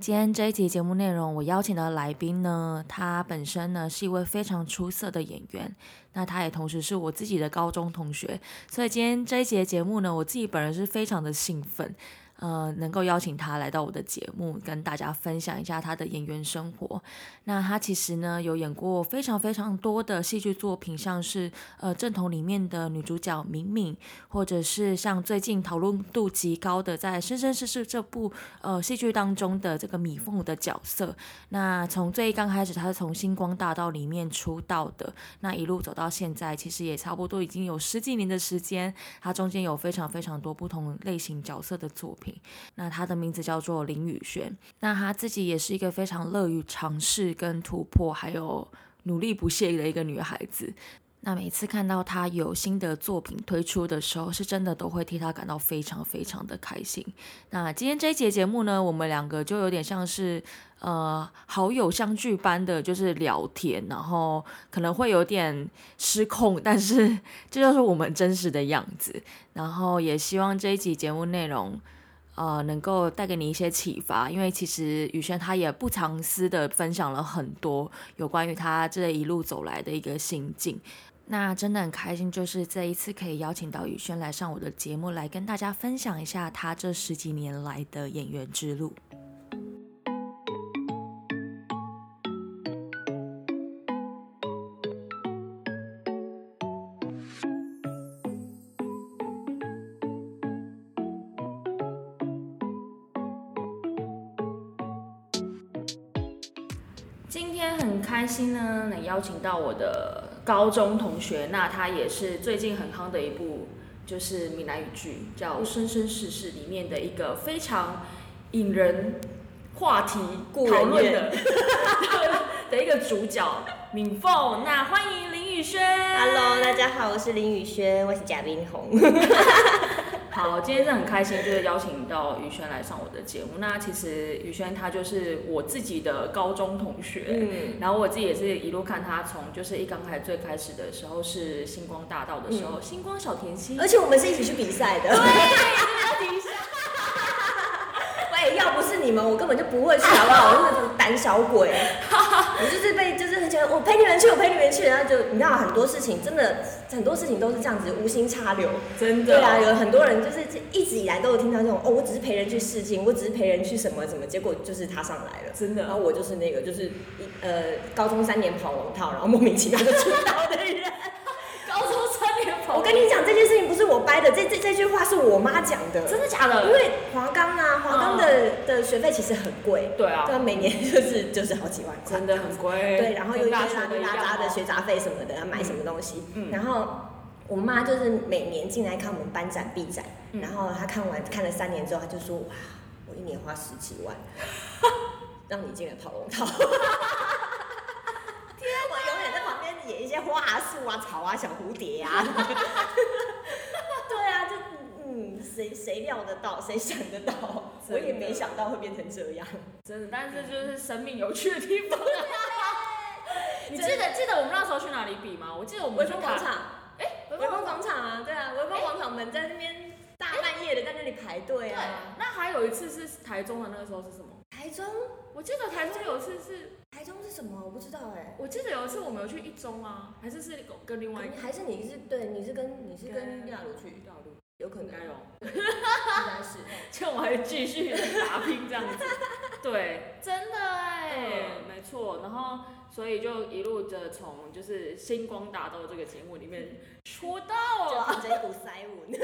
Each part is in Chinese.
今天这一集节目内容，我邀请的来宾呢，他本身呢是一位非常出色的演员，那他也同时是我自己的高中同学，所以今天这一节节目呢，我自己本人是非常的兴奋。呃，能够邀请他来到我的节目，跟大家分享一下他的演员生活。那他其实呢，有演过非常非常多的戏剧作品，像是呃正统里面的女主角敏敏，或者是像最近讨论度极高的在《生生世世》这部呃戏剧当中的这个米凤的角色。那从最刚开始，他是从星光大道里面出道的，那一路走到现在，其实也差不多已经有十几年的时间。他中间有非常非常多不同类型角色的作品。那他的名字叫做林宇轩，那他自己也是一个非常乐于尝试跟突破，还有努力不懈的一个女孩子。那每次看到他有新的作品推出的时候，是真的都会替他感到非常非常的开心。那今天这一节节目呢，我们两个就有点像是呃好友相聚般的，就是聊天，然后可能会有点失控，但是 这就是我们真实的样子。然后也希望这一集节目内容。呃，能够带给你一些启发，因为其实宇轩他也不藏私的分享了很多有关于他这一路走来的一个心境。那真的很开心，就是这一次可以邀请到宇轩来上我的节目，来跟大家分享一下他这十几年来的演员之路。邀请到我的高中同学，那他也是最近很夯的一部就是闽南语剧，叫《生生世世》里面的一个非常引人话题讨论的 的一个主角敏凤。那欢迎林宇轩。Hello，大家好，我是林宇轩，我是贾冰红。好，今天是很开心，就是邀请到宇轩来上我的节目。那其实宇轩他就是我自己的高中同学，嗯，然后我自己也是一路看他从就是一刚开始最开始的时候是星光大道的时候，星光小甜心，而且我们是一起去比赛的。对，比赛。喂，要不是你们，我根本就不会去，好不好？我是胆小鬼，我就是被我陪你们去，我陪你们去，然后就你知道很多事情真的很多事情都是这样子无心插柳。真的，对啊，有很多人就是一直以来都有听到这种哦，我只是陪人去试镜，我只是陪人去什么什么，结果就是他上来了，真的然后我就是那个就是一呃高中三年跑龙套，然后莫名其妙就出道的人。跟你讲这件事情不是我掰的，这这这句话是我妈讲的，真的假的？因为华冈啊，华冈的、的学费其实很贵，对啊，每年就是就是好几万块，真的很贵，对，然后又一大学的里拉扎的学杂费什么的，要买什么东西，嗯。然后我妈就是每年进来看我们班展、毕展，嗯。然后她看完看了三年之后，她就说哇，我一年花十几万，让你进来跑龙套。天，我永远在旁边演一些花啊、树啊、草啊、小蝴蝶啊。对啊，就嗯，谁谁料得到，谁想得到？我也没想到会变成这样。真的，但是就是生命有趣的地方。你记得记得我们那时候去哪里比吗？我记得我们微去广场，哎，微风广场啊，对啊，微风广场，我们在那边大半夜的在那里排队对啊。，那还有一次是台中的那个时候是什么？台中，我记得台中有一次是，台中是什么？我不知道哎。我记得有一次我们有去一中啊，还是是跟另外一个还是你是对，你是跟你是跟亚鲁去，大陆，有可能应该有。应该是。就我还继续打拼这样子。对，真的哎，嗯没错。然后所以就一路的从就是星光大道这个节目里面说就了，凭着一股塞文。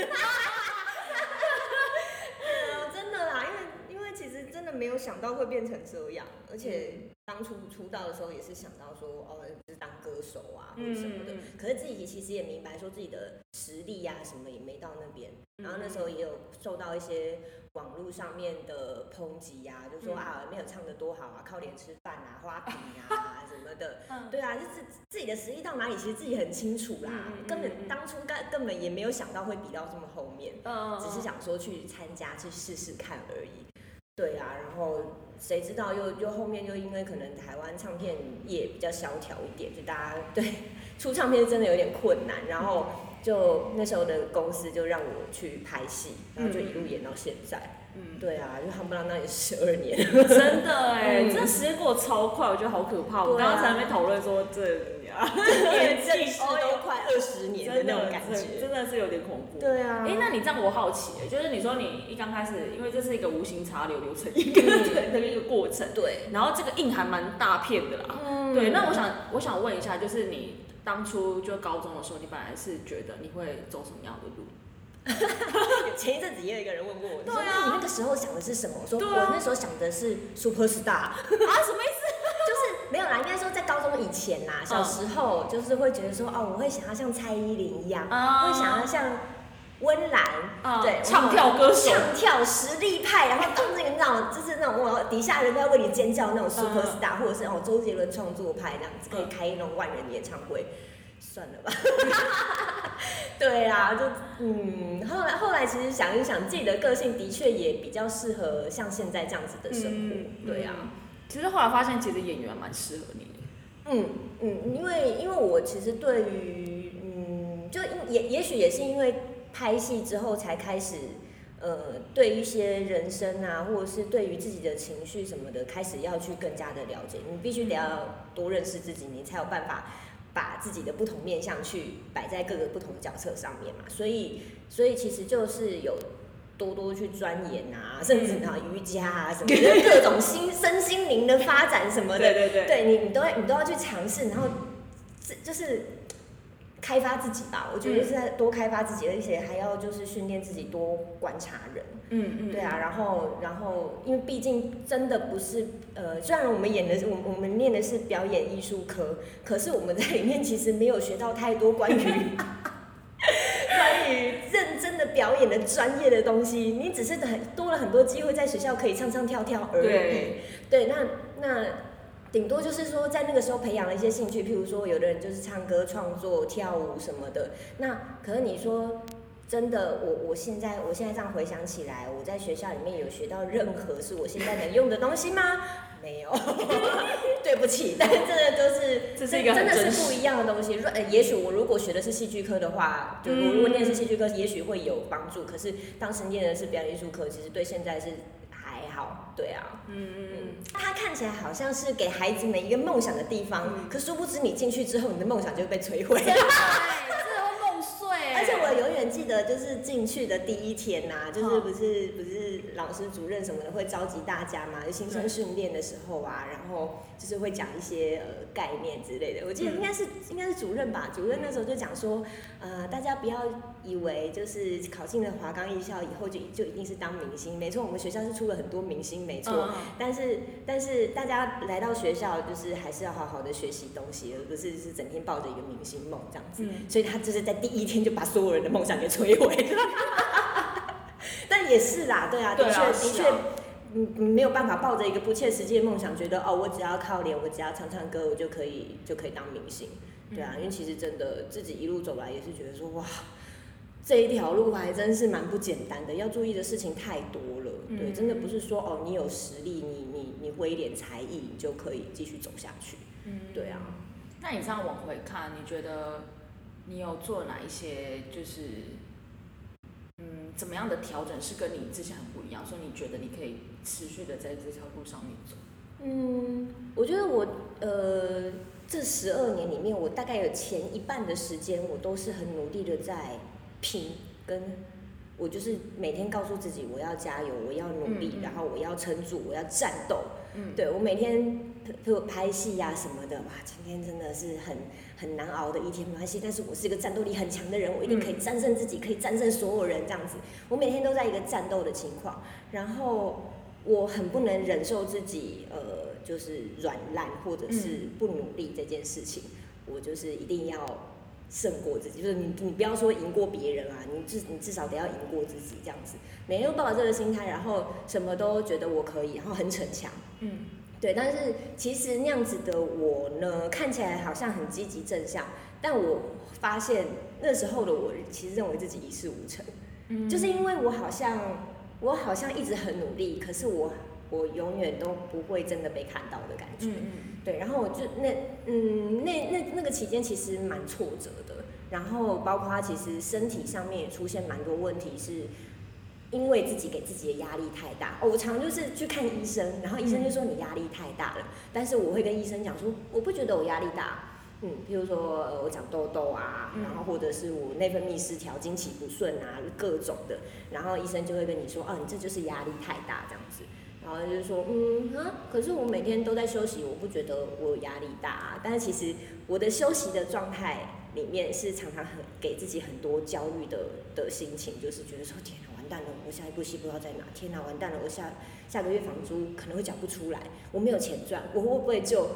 呃真的啦，因为因为其实真的没有想到会变成这样，而且当初出道的时候也是想到说，哦，就是当歌手啊或者什么的。可是自己其实也明白说自己的实力呀、什么也没到那边，然后那时候也有受到一些网络上面的抨击呀、就说、嗯啊没有唱的多好啊，靠脸吃饭啊，花瓶啊什么的。嗯对啊，就是自己的实力到哪里，其实自己很清楚啦。根本当初根根本也没有想到会比到这么后面，嗯只是想说去参加去试试看而已。对啊，然后谁知道又又后面又因为可能台湾唱片业比较萧条一点，就大家对 出唱片真的有点困难，然后就那时候的公司就让我去拍戏，然后就一路演到现在。嗯，对啊，就夯不啷当也十二年。真的哎，嗯这时间过得超快，我觉得好可怕。我刚刚才没讨论说这啊，年纪正式都快二十年的那种感真觉。真的是有点恐怖。对啊，哎、那你这样我好奇、欸，就是你说你一刚开始，因为这是一个无形茶流流程一个的 一个过程，对，然后这个印还蛮大片的啦。嗯对，那我想我想问一下，就是你当初就高中的时候，你本来是觉得你会走什么样的路？前一阵子也有一个人问过我，你说对啊那你那个时候想的是什么？我说我那时候想的是 super star，啊，什么意思？就是没有啦，应该说在高中以前啦，小时候就是会觉得说哦，我会想要像蔡依林一样，啊会想要像温岚，啊对，唱跳歌手唱跳实力派，然后当那个那种就是那种我底下人都要为你尖叫那种 super 嗯 star，、或者是哦周杰伦创作派这样子，可以嗯开那种万人演唱会。算了吧，对啊，就嗯，后来后来其实想一想，自己的个性的确也比较适合像现在这样子的生活，嗯对啊，其实后来发现，其实演员蛮适合你的。嗯嗯，因为因为我其实对于嗯，就也也许也是因为拍戏之后才开始，呃，对一些人生啊，或者是对于自己的情绪什么的，开始要去更加的了解。你必须得要多认识自己，你才有办法把自己的不同面向去摆在各个不同的角色上面嘛。所以所以其实就是有。多多去钻研啊，甚至啊瑜伽啊什么的，各种心身心灵的发展什么的，对对，对你，你都要你都要去尝试，然后这就是开发自己吧。我觉得是在多开发自己，而且还要就是训练自己多观察人。嗯嗯，对啊，然后然后因为毕竟真的不是呃，虽然我们演的是我我们念的是表演艺术科，可是我们在里面其实没有学到太多关于。关于认真的表演的专业的东西，你只是很多了很多机会在学校可以唱唱跳跳而已。对对，那那顶多就是说在那个时候培养了一些兴趣，譬如说有的人就是唱歌、创作、跳舞什么的。那可是你说真的，我我现在我现在这样回想起来，我在学校里面有学到任何是我现在能用的东西吗？没有，对不起，但是真的都是这是一个很真的是不一样的东西。如呃，也许我如果学的是戏剧科的话，就我如果念的是戏剧科，也许会有帮助。可是当时念的是表演艺术科，其实对现在是。对啊，嗯嗯嗯，它看起来好像是给孩子们一个梦想的地方，嗯。可殊不知你进去之后，你的梦想就会被摧毁。对，这会梦碎。而且我永远记得，就是进去的第一天呐、就是嗯不是不是老师、主任什么的会召集大家嘛，就新生训练的时候啊，然后就是会讲一些呃概念之类的。我记得应该是、应该是主任吧，主任那时候就讲说，呃，大家不要以为就是考进了华冈艺校以后就就一定是当明星，没错，我们学校是出了很多明星，没错。嗯但是但是大家来到学校，就是还是要好好的学习东西，而不是是整天抱着一个明星梦这样子。嗯所以他就是在第一天就把所有人的梦想给摧毁。但也是啦，对啊，的对确的确啊是啊，嗯，嗯没有办法抱着一个不切实际的梦想，觉得哦，我只要靠脸，我只要唱唱歌，我就可以就可以当明星。对啊，因为其实真的自己一路走来也是觉得说哇。这一条路还真是蛮不简单的，要注意的事情太多了。对，嗯真的不是说哦，你有实力，你你你会一点才艺，你就可以继续走下去。嗯对啊，那你这样往回看，你觉得你有做哪一些就是嗯怎么样的调整是跟你之前很不一样，所以你觉得你可以持续的在这条路上面走？嗯，我觉得我呃这十二年里面，我大概有前一半的时间，我都是很努力的在拼跟我就是每天告诉自己我要加油，我要努力，嗯嗯然后我要撑住，我要战斗。嗯，对我每天譬如拍戏呀、什么的，哇，今天真的是很很难熬的一天，没关系。但是我是一个战斗力很强的人，我一定可以战胜自己，可以战胜所有人这样子。我每天都在一个战斗的情况，然后我很不能忍受自己呃就是软烂或者是不努力这件事情，我就是一定要胜过自己，就是你你不要说赢过别人啊，你至你至少得要赢过自己这样子。每天都抱着这个心态，然后什么都觉得我可以，然后很逞强。嗯对，但是其实那样子的我呢，看起来好像很积极正向，但我发现那时候的我其实认为自己一事无成，嗯，就是因为我好像我好像一直很努力，可是我我永远都不会真的被看到的感觉。嗯嗯对，然后我就那嗯那那那个期间其实蛮挫折的，然后包括他其实身体上面也出现蛮多问题，是因为自己给自己的压力太大。哦，我常就是去看医生，然后医生就说你压力太大了，但是我会跟医生讲说，我不觉得我压力大。嗯，譬如说呃我长痘痘啊，嗯然后或者是我内分泌失调、经期不顺啊，各种的，然后医生就会跟你说，哦，你这就是压力太大这样子。然后就是说，嗯哼，可是我每天都在休息，我不觉得我有压力大、啊。但是其实我的休息的状态里面是常常很给自己很多焦虑的的心情，就是觉得说，天哪，完蛋了，我下一部戏不知道在哪，天哪，完蛋了，我下下个月房租可能会缴不出来，我没有钱赚，我会不会就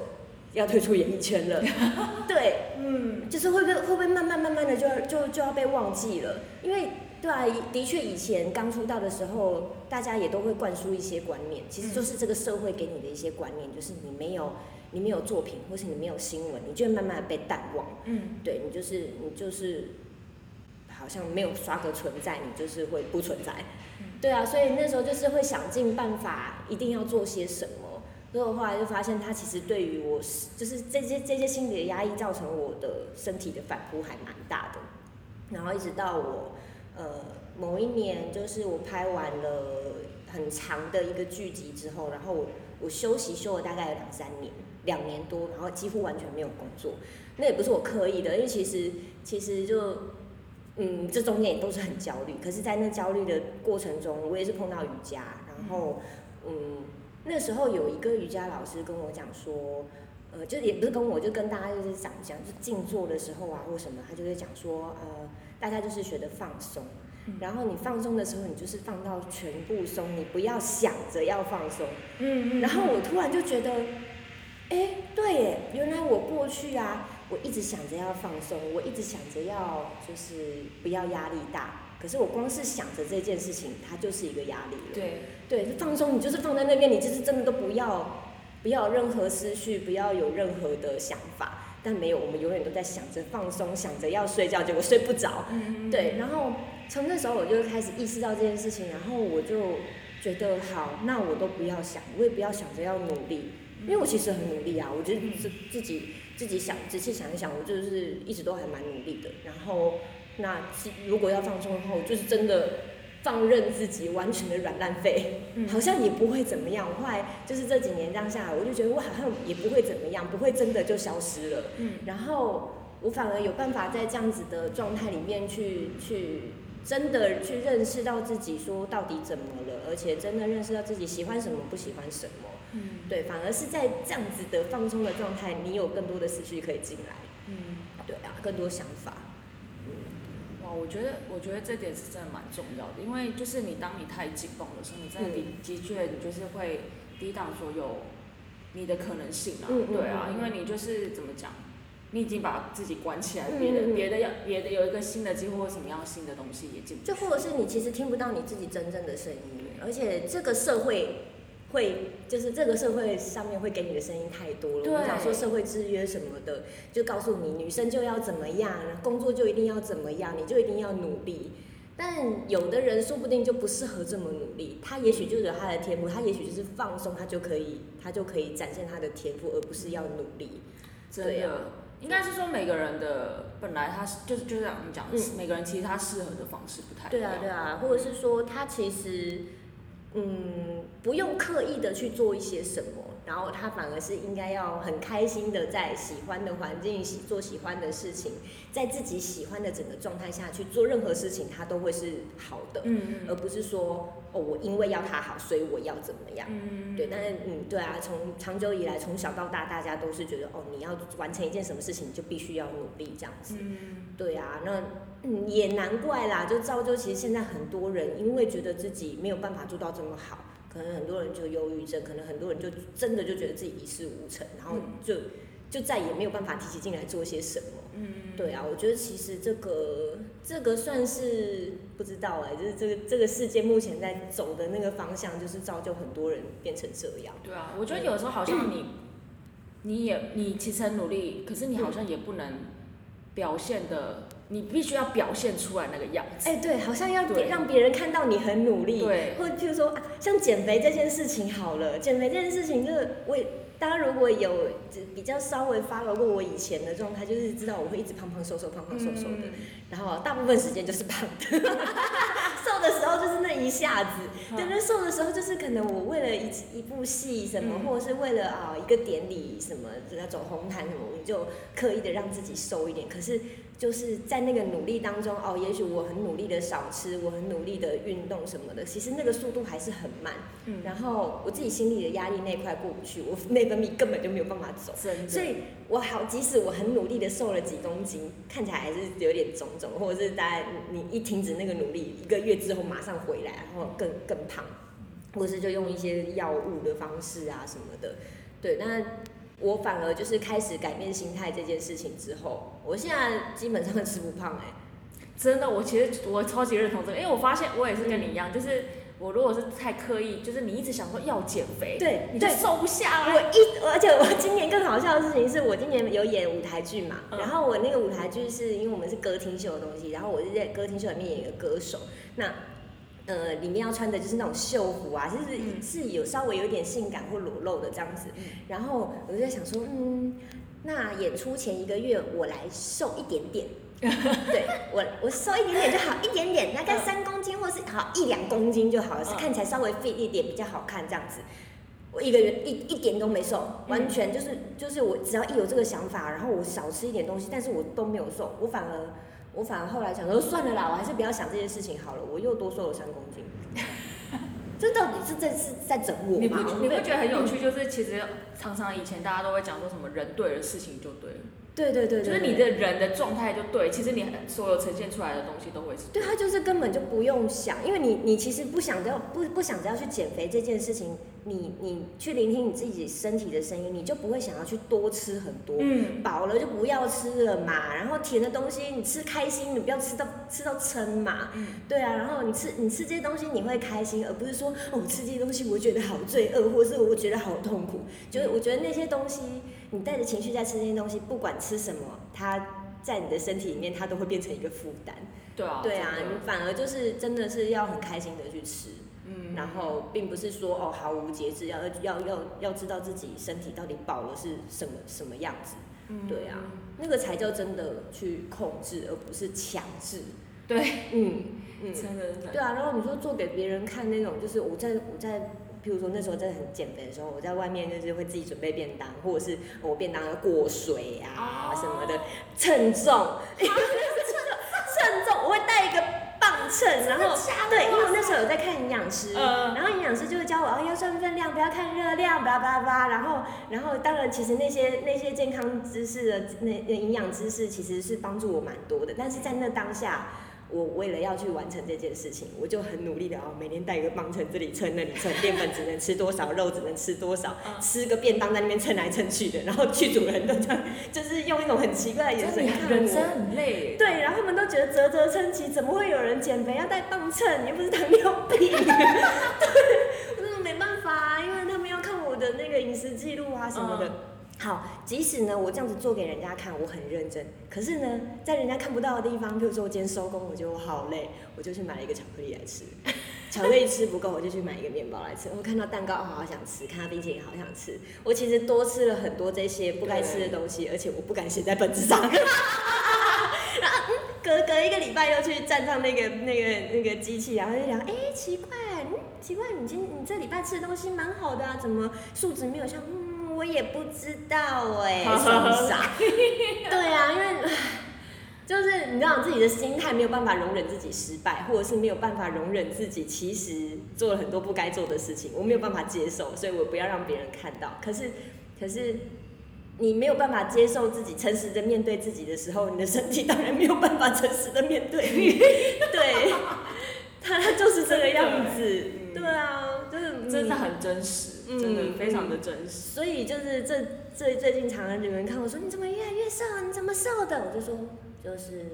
要退出演艺圈了？对，嗯就是会不会会不会慢慢慢慢的就要就就要被忘记了？因为对啊，的确以前刚出道的时候，大家也都会灌输一些观念，其实就是这个社会给你的一些观念，就是你没有你没有作品，或是你没有新闻，你就会慢慢的被淡忘。嗯对你就是你就是好像没有刷个存在，你就是会不存在。对啊，所以那时候就是会想尽办法，一定要做些什么。所以我后来就发现，它其实对于我就是这些这些心理的压抑，造成我的身体的反扑还蛮大的。然后一直到我呃某一年，就是我拍完了很长的一个剧集之后，然后我我休息休了大概有两三年，两年多，然后几乎完全没有工作。那也不是我刻意的，因为其实其实就嗯，这中间也都是很焦虑。可是，在那焦虑的过程中，我也是碰到瑜伽，然后嗯，那时候有一个瑜伽老师跟我讲说，呃，就也不是跟我，就跟大家就是讲讲，就静坐的时候啊或什么，他就会讲说，呃，大家就是学的放松。然后你放松的时候，你就是放到全部松，你不要想着要放松。嗯然后我突然就觉得，哎，对耶，原来我过去啊，我一直想着要放松，我一直想着要就是不要压力大。可是我光是想着这件事情，它就是一个压力了。对，对，放松你就是放在那边，你就是真的都不要不要有任何思绪，不要有任何的想法。但没有，我们永远都在想着放松，想着要睡觉，结果睡不着。嗯对，然后从那时候我就开始意识到这件事情，然后我就觉得好，那我都不要想，我也不要想着要努力，因为我其实很努力啊，我觉得自自己自己想仔细想一想，我就是一直都还蛮努力的。然后那如果要放松的话，我就是真的放任自己完全的软烂废，嗯好像也不会怎么样。我后来就是这几年这样下来，我就觉得我好像也不会怎么样，不会真的就消失了。嗯然后我反而有办法在这样子的状态里面去去真的去认识到自己说到底怎么了，而且真的认识到自己喜欢什么不喜欢什么。嗯对，反而是在这样子的放松的状态，你有更多的思绪可以进来。嗯，对啊，更多想法。哇，我觉得我觉得这点是真的蛮重要的，因为就是你当你太紧绷的时候，你真的的嗯的确你就是会抵挡所有你的可能性啊，嗯嗯对啊，因为你就是怎么讲，你已经把自己关起来，嗯别的别的要别的有一个新的机会或什么样新的东西也进不去，就或者是你其实听不到你自己真正的声音，而且这个社会会就是这个社会上面会给你的声音太多了。对我们讲说社会制约什么的，就告诉你女生就要怎么样，工作就一定要怎么样，你就一定要努力。但有的人说不定就不适合这么努力，他也许就有他的天赋，他也许就是放松，他就可以他就可以展现他的天赋，而不是要努力。真的。对啊应该是说每个人的本来他是就是就像你讲，嗯每个人其实他适合的方式不太一样。对啊，对啊，或者是说他其实，嗯，不用刻意的去做一些什么，然后他反而是应该要很开心的在喜欢的环境喜做喜欢的事情，在自己喜欢的整个状态下去做任何事情，他都会是好的，嗯而不是说哦，我因为要他好，所以我要怎么样。嗯对，但是嗯，对啊，从长久以来，从小到大，大家都是觉得哦，你要完成一件什么事情，你就必须要努力这样子。嗯对啊，那嗯也难怪啦，就造就其实现在很多人因为觉得自己没有办法做到这么好，可能很多人就忧郁症，可能很多人就真的就觉得自己一事无成，然后就、就再也没有办法提起劲来做些什么。嗯对啊，我觉得其实这个这个算是不知道哎、就是这个这个世界目前在走的那个方向，就是造就很多人变成这样。对啊，我觉得有时候好像你，你也你其实很努力，可是你好像也不能表现的，你必须要表现出来那个样子。哎、对，好像要对。让别人看到你很努力，对。或者譬如说、啊，像减肥这件事情好了，减肥这件事情就是我也，大家如果有比较稍微 follow 过我以前的状态，就是知道我会一直胖胖瘦瘦，胖胖瘦瘦的，嗯。然后大部分时间就是胖的，瘦的时候就是那一下子，嗯。对，那瘦的时候就是可能我为了一一部戏什么，嗯。或者是为了啊一个典礼什么，要走红毯什么，我就刻意的让自己瘦一点。可是就是在那个努力当中，哦，也许我很努力的少吃，我很努力的运动什么的，其实那个速度还是很慢。嗯然后我自己心里的压力那块过不去，我内分泌根本就没有办法走。真的，所以我好，即使我很努力的瘦了几公斤，看起来还是有点肿肿，或者是大家你一停止那个努力，一个月之后马上回来，然后更更胖，或是就用一些药物的方式啊什么的。对，那我反而就是开始改变心态这件事情之后，我现在基本上吃不胖哎、真的，我其实我超级认同这个，因为我发现我也是跟你一样，就是我如果是太刻意，就是你一直想说要减肥，对对你就瘦不下来。我。一，而且我今年更好笑的事情是我今年有演舞台剧嘛，嗯。然后我那个舞台剧是因为我们是歌厅秀的东西，然后我是在歌厅秀里面演一个歌手，那呃里面要穿的就是那种秀服啊，就是、嗯是有稍微有一点性感或裸露的这样子，嗯然后我就在想说，嗯，那演出前一个月我来瘦一点点。对我，我瘦一点点就好，一点点，大概嗯三公斤或是好一两公斤就好了，是嗯看起来稍微 fit 一点比较好看这样子。我一个月一一点都没瘦，完全就是就是我只要一有这个想法，然后我少吃一点东西，但是我都没有瘦，我反而我反而后来想说算了啦，我还是不要想这件事情好了，我又多瘦了三公斤。这到底是在是在整我你不吗？你不觉得很有趣，就是其实常常以前大家都会讲说什么人对了，事情就对了，对对对对，就是你的人的状态就对，其实你所有呈现出来的东西都会是对他就是根本就不用想，因为你你其实不想着要不不想着要去减肥这件事情，你你去聆听你自己身体的声音，你就不会想要去多吃很多，嗯，饱了就不要吃了嘛。然后甜的东西你吃开心，你不要吃到吃到撑嘛。嗯对啊，然后你吃你吃这些东西你会开心，而不是说哦我吃这些东西我觉得好罪恶，或是我觉得好痛苦。就是我觉得那些东西，你带着情绪在吃这些东西，不管吃什么，它在你的身体里面它都会变成一个负担。对啊，对啊，你反而就是真的是要很开心的去吃，嗯，然后并不是说哦毫无节制，要要要要知道自己身体到底饱了是什么什么样子。嗯对啊，那个才叫真的去控制，而不是强制。对，嗯嗯，真的真的，对啊。然后你说做给别人看那种，就是我在我在，譬如说那时候真的很减肥的时候，我在外面就是会自己准备便当，或者是我便当要过水啊哦。什么的，称重，称重，我会带一个磅秤，然后对，因为我那时候有在看营养师，嗯。然后营养师就会教我哦要算分量，不要看热量，巴拉巴拉，然后然后当然其实那些那些健康知识的那那营养知识其实是帮助我蛮多的，但是在那当下。我为了要去完成这件事情，我就很努力的哦，每天带一个磅秤，这里称那里称，淀粉只能吃多少，肉只能吃多少，嗯吃个便当在那边称来称去的，然后剧组人都这样，就是用一种很奇怪的眼神看我。人生很累，对，然后他们都觉得啧啧称奇，怎么会有人减肥要带磅秤？你又不是糖尿病。对，我说没办法啊，因为他们要看我的那个饮食记录啊什么的。好，即使呢我这样子做给人家看，我很认真，可是呢，在人家看不到的地方，比如说我今天收工，我觉得我好累，我就去买了一个巧克力来吃。巧克力吃不够，我就去买一个面包来吃。我看到蛋糕，哦好想吃；看到冰淇淋，好想吃。我其实多吃了很多这些不该吃的东西，而且我不敢写在本子上。然后，隔隔一个礼拜又去站上那个那个那个机器，然后就聊，哎、奇怪，奇怪，你今你这礼拜吃的东西蛮好的啊，怎么数值没有像？我也不知道哎、双傻。对啊，因为就是你知道自己的心态没有办法容忍自己失败，或者是没有办法容忍自己其实做了很多不该做的事情，我没有办法接受，所以我不要让别人看到。可是，可是你没有办法接受自己，诚实的面对自己的时候，你的身体当然没有办法诚实的面对你。对，他他就是这个样子。对啊，就是嗯真的很真实，嗯真的非常的真实。所以就是这最最近常常有人看我说你怎么越来越瘦，你怎么瘦的？我就说就是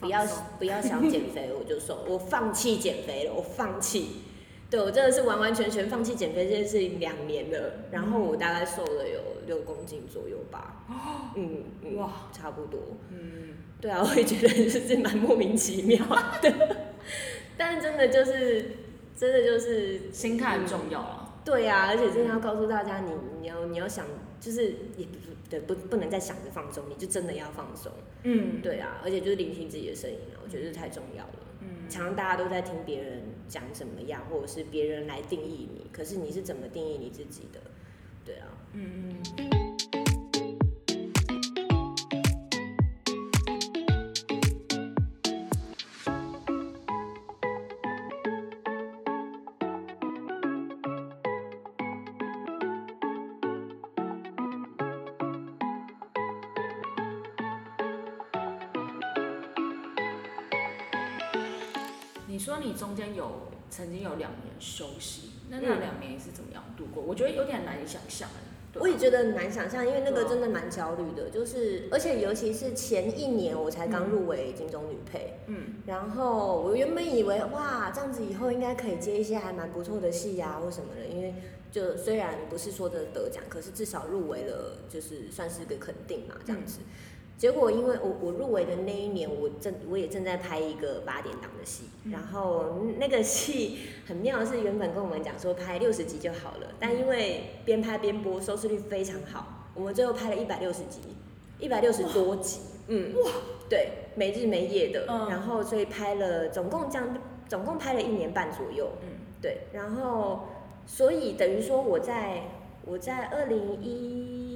不要不要想减肥，我就瘦，我放弃减肥了，我放弃。对我真的是完完全全放弃减肥这件事情两年了，然后我大概瘦了有六公斤左右吧。嗯，嗯哇，差不多。嗯，对啊，我也觉得就是蛮莫名其妙的，但是真的就是真的就是心态很重要啊。对啊，而且真的要告诉大家，你你要你要想，就是也不对，不不能再想着放松，你就真的要放松。嗯，对啊，而且就是聆听自己的声音啊，我觉得这太重要了。嗯，常常大家都在听别人讲怎么样，或者是别人来定义你，可是你是怎么定义你自己的？对啊，嗯嗯。中间有曾经有两年休息，那那嗯两年你是怎么样度过？我觉得有点难以想象我也觉得很难想象，因为那个真的蛮焦虑的，就是而且尤其是前一年我才刚入围金钟女配，嗯。然后我原本以为哇，这样子以后应该可以接一些还蛮不错的戏啊，或什么的，因为就虽然不是说的得奖，可是至少入围了，就是算是个肯定嘛，这样子。结果因为我我入围的那一年，我正我也正在拍一个八点档的戏，嗯。然后那个戏很妙的是，原本跟我们讲说拍六十集就好了，但因为边拍边播，收视率非常好，我们最后拍了一百六十集，一百六十多集，嗯，哇，对，没日没夜的，嗯。然后所以拍了总共将总共拍了一年半左右，嗯。对，然后所以等于说我在我在二零一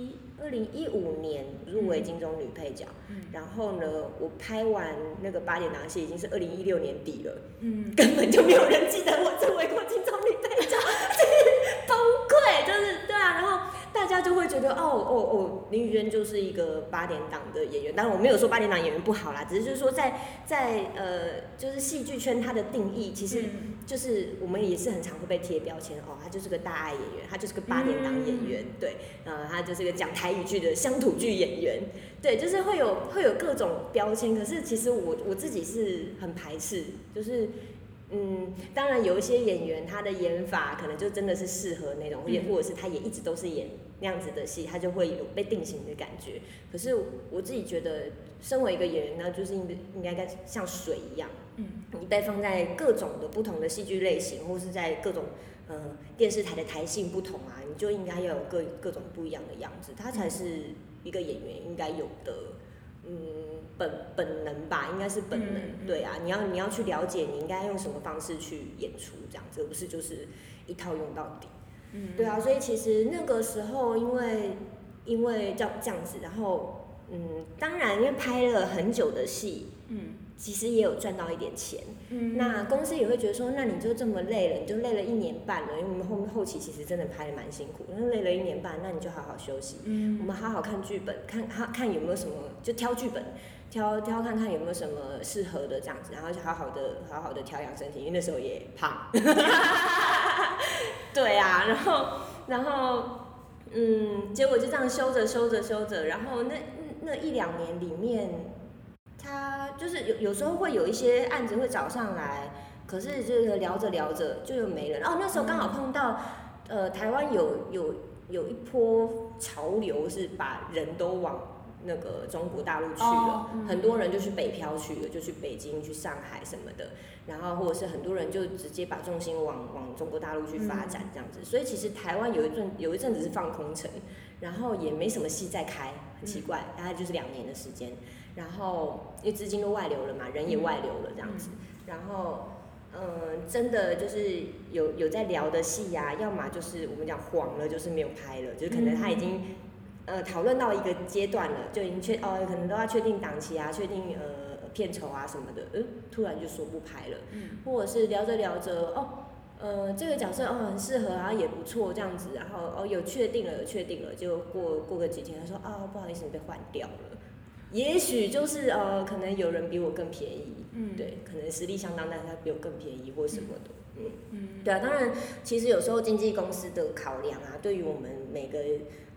二零一五年入围金钟女配角，嗯。然后呢，我拍完那个八点档戏已经是二零一六年底了，嗯，根本就没有人记得我入围过金钟女配角，就是崩溃，就是对啊，然后大家就会觉得哦哦哦，林宇轩就是一个八点档的演员，当然我没有说八点档演员不好啦，只是就是说在在呃就是戏剧圈它的定义其实。嗯就是我们也是很常会被贴标签哦，他就是个大爱演员，他就是个八点档演员，对，呃，他就是个讲台语剧的乡土剧演员，对，就是会有会有各种标签，可是其实我我自己是很排斥，就是。嗯，当然有一些演员，他的演法可能就真的是适合那种，也、嗯或者是他也一直都是演那样子的戏，他就会有被定型的感觉。可是我自己觉得，身为一个演员呢，就是应应该该像水一样，嗯你被放在各种的不同的戏剧类型，或是在各种呃电视台的台性不同啊，你就应该要有各各种不一样的样子，他才是一个演员应该有的。嗯，本本能吧，应该是本能。对啊，你要你要去了解你应该用什么方式去演出，这样子，而不是就是一套用到底。嗯对啊，所以其实那个时候，因为因为这样这样子，然后嗯，当然因为拍了很久的戏，嗯其实也有赚到一点钱。嗯那公司也会觉得说，那你就这么累了，你就累了一年半了，因为我们后后期其实真的拍的蛮辛苦，那累了一年半，那你就好好休息。我嗯们好好看剧本，看看看有没有什么，就挑剧本，挑挑看看有没有什么适合的这样子，然后就好好的好好的调养身体，因为那时候也胖。对啊，然后然后嗯，结果就这样修着修着修着，然后那那一两年里面，他就是有有时候会有一些案子会找上来，可是就是聊着聊着就又没了。哦，那时候刚好碰到，呃，台湾有有有一波潮流是把人都往那个中国大陆去了，很多人就去北漂去了，就去北京、去上海什么的，然后或者是很多人就直接把重心往往中国大陆去发展这样子。所以其实台湾有一阵有一阵子是放空城，然后也没什么戏在开，很奇怪，大概就是两年的时间。然后因为资金都外流了嘛，人也外流了这样子，然后。嗯，真的就是有有在聊的戏呀，要么就是我们讲黄了，就是没有拍了，就是可能他已经呃讨论到一个阶段了，就已经确哦，可能都要确定档期啊，确定呃片酬啊什么的，嗯，突然就说不拍了，或者是聊着聊着哦，呃这个角色哦很适合啊，也不错这样子，然后哦有确定了，有确定了，就过过个几天，他说啊不好意思，你被换掉了。也许就是呃，可能有人比我更便宜，嗯，对，可能实力相当，但是他比我更便宜或什么的，嗯。嗯，对啊，当然，其实有时候经纪公司的考量啊，对于我们每个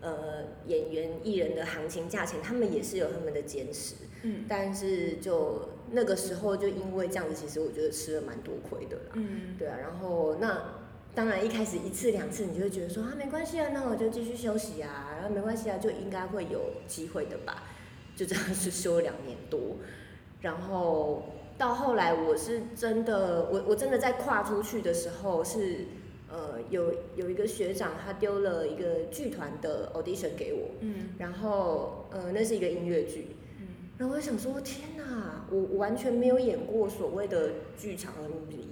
呃演员艺人的行情价钱，他们也是有他们的坚持，嗯，但是就那个时候就因为这样子，其实我觉得吃了蛮多亏的啦，嗯，对啊，然后那当然一开始一次两次，你就会觉得说啊没关系啊，那我就继续休息啊，然后没关系啊，就应该会有机会的吧。就这样是修了两年多，然后到后来我是真的，我我真的在跨出去的时候是，呃，有有一个学长他丢了一个剧团的 audition 给我，嗯，然后呃那是一个音乐剧，嗯，然后我想说天哪，我我完全没有演过所谓的剧场，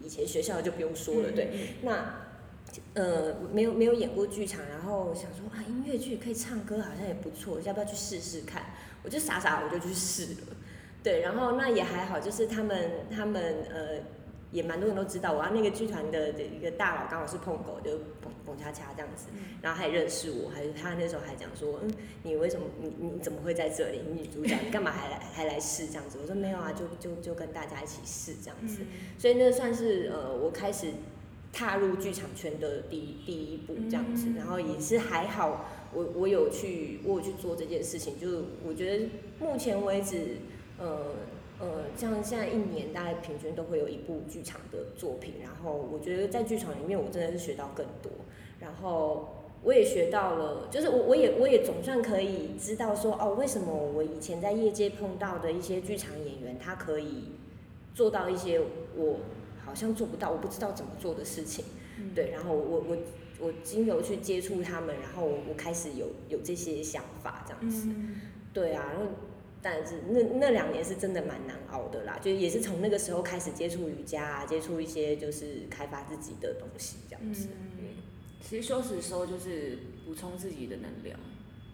以前学校就不用说了，对，那呃没有没有演过剧场，然后想说啊音乐剧可以唱歌好像也不错，要不要去试试看？我就傻傻我就去试了，对，然后那也还好，就是他们他们呃也蛮多人都知道我，那个剧团的一个大佬刚好是碰狗，就蹦蹦恰恰这样子，然后还认识我，还是他那时候还讲说，嗯，你为什么你你怎么会在这里？女主角你干嘛还来还来试这样子？我说没有啊，就就就跟大家一起试这样子，所以那算是呃我开始踏入剧场圈的第第一步这样子，然后也是还好。我我有去，我有去做这件事情，就是我觉得目前为止，呃呃，像现在一年大概平均都会有一部剧场的作品，然后我觉得在剧场里面我真的是学到更多，然后我也学到了，就是我我也我也总算可以知道说哦，为什么我以前在业界碰到的一些剧场演员，他可以做到一些我好像做不到，我不知道怎么做的事情，对，然后我我。我经由去接触他们，然后我开始有有这些想法，这样子，对啊，然后但是那那两年是真的蛮难熬的啦，就也是从那个时候开始接触瑜伽啊，接触一些就是开发自己的东西这样子。嗯，其实休息的时候就是补充自己的能量。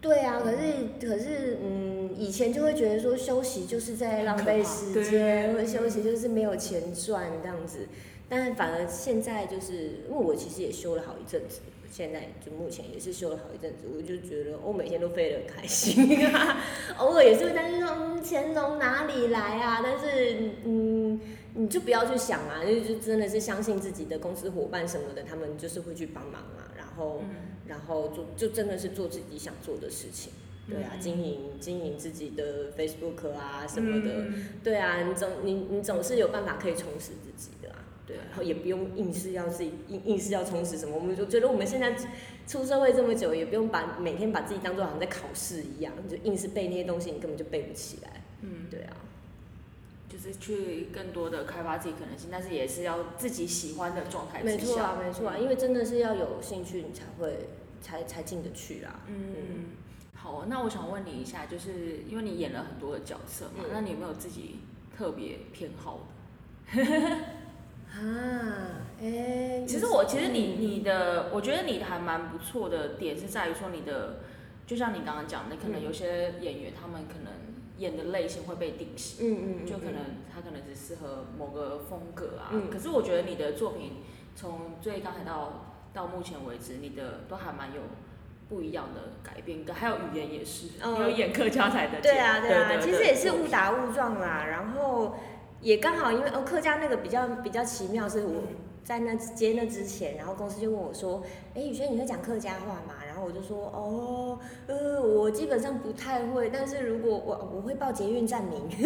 对啊，可是可是嗯，以前就会觉得说休息就是在浪费时间，或者休息就是没有钱赚这样子。但反而现在就是，因为我其实也休了好一阵子，现在就目前也是休了好一阵子，我就觉得我每天都飞得很开心，偶尔也是会担心说，嗯，钱从哪里来啊？但是，嗯，你就不要去想啊，就就真的是相信自己的公司伙伴什么的，他们就是会去帮忙嘛，然后，然后做就真的是做自己想做的事情，对啊，经营经营自己的 Facebook 啊什么的，对啊，你总你你总是有办法可以充实自己。对，然后也不用硬是要自己硬硬是要充实什么，我们就觉得我们现在出社会这么久，也不用把每天把自己当做好像在考试一样，就硬是背那些东西，你根本就背不起来。嗯，对啊，就是去更多的开发自己可能性，但是也是要自己喜欢的状态没错啊，没错啊，因为真的是要有兴趣，你才会才才进得去啦。嗯，好啊，那我想问你一下，就是因为你演了很多的角色嘛，那你有没有自己特别偏好的？啊，哎，其实我其实你你的，我觉得你还蛮不错的点是在于说你的，就像你刚刚讲的，可能有些演员他们可能演的类型会被定型，嗯嗯，就可能他可能只适合某个风格啊，可是我觉得你的作品从最刚才到到目前为止，你的都还蛮有不一样的改变，还有语言也是，有演客家才的，对啊对啊，其实也是误打误撞啦，然后。也刚好，因为哦，客家那个比较比较奇妙，是我在那接那之前，然后公司就问我说：“哎，宇轩，你会讲客家话吗？”然后我就说：“哦，呃，我基本上不太会，但是如果我我会报捷运站名。”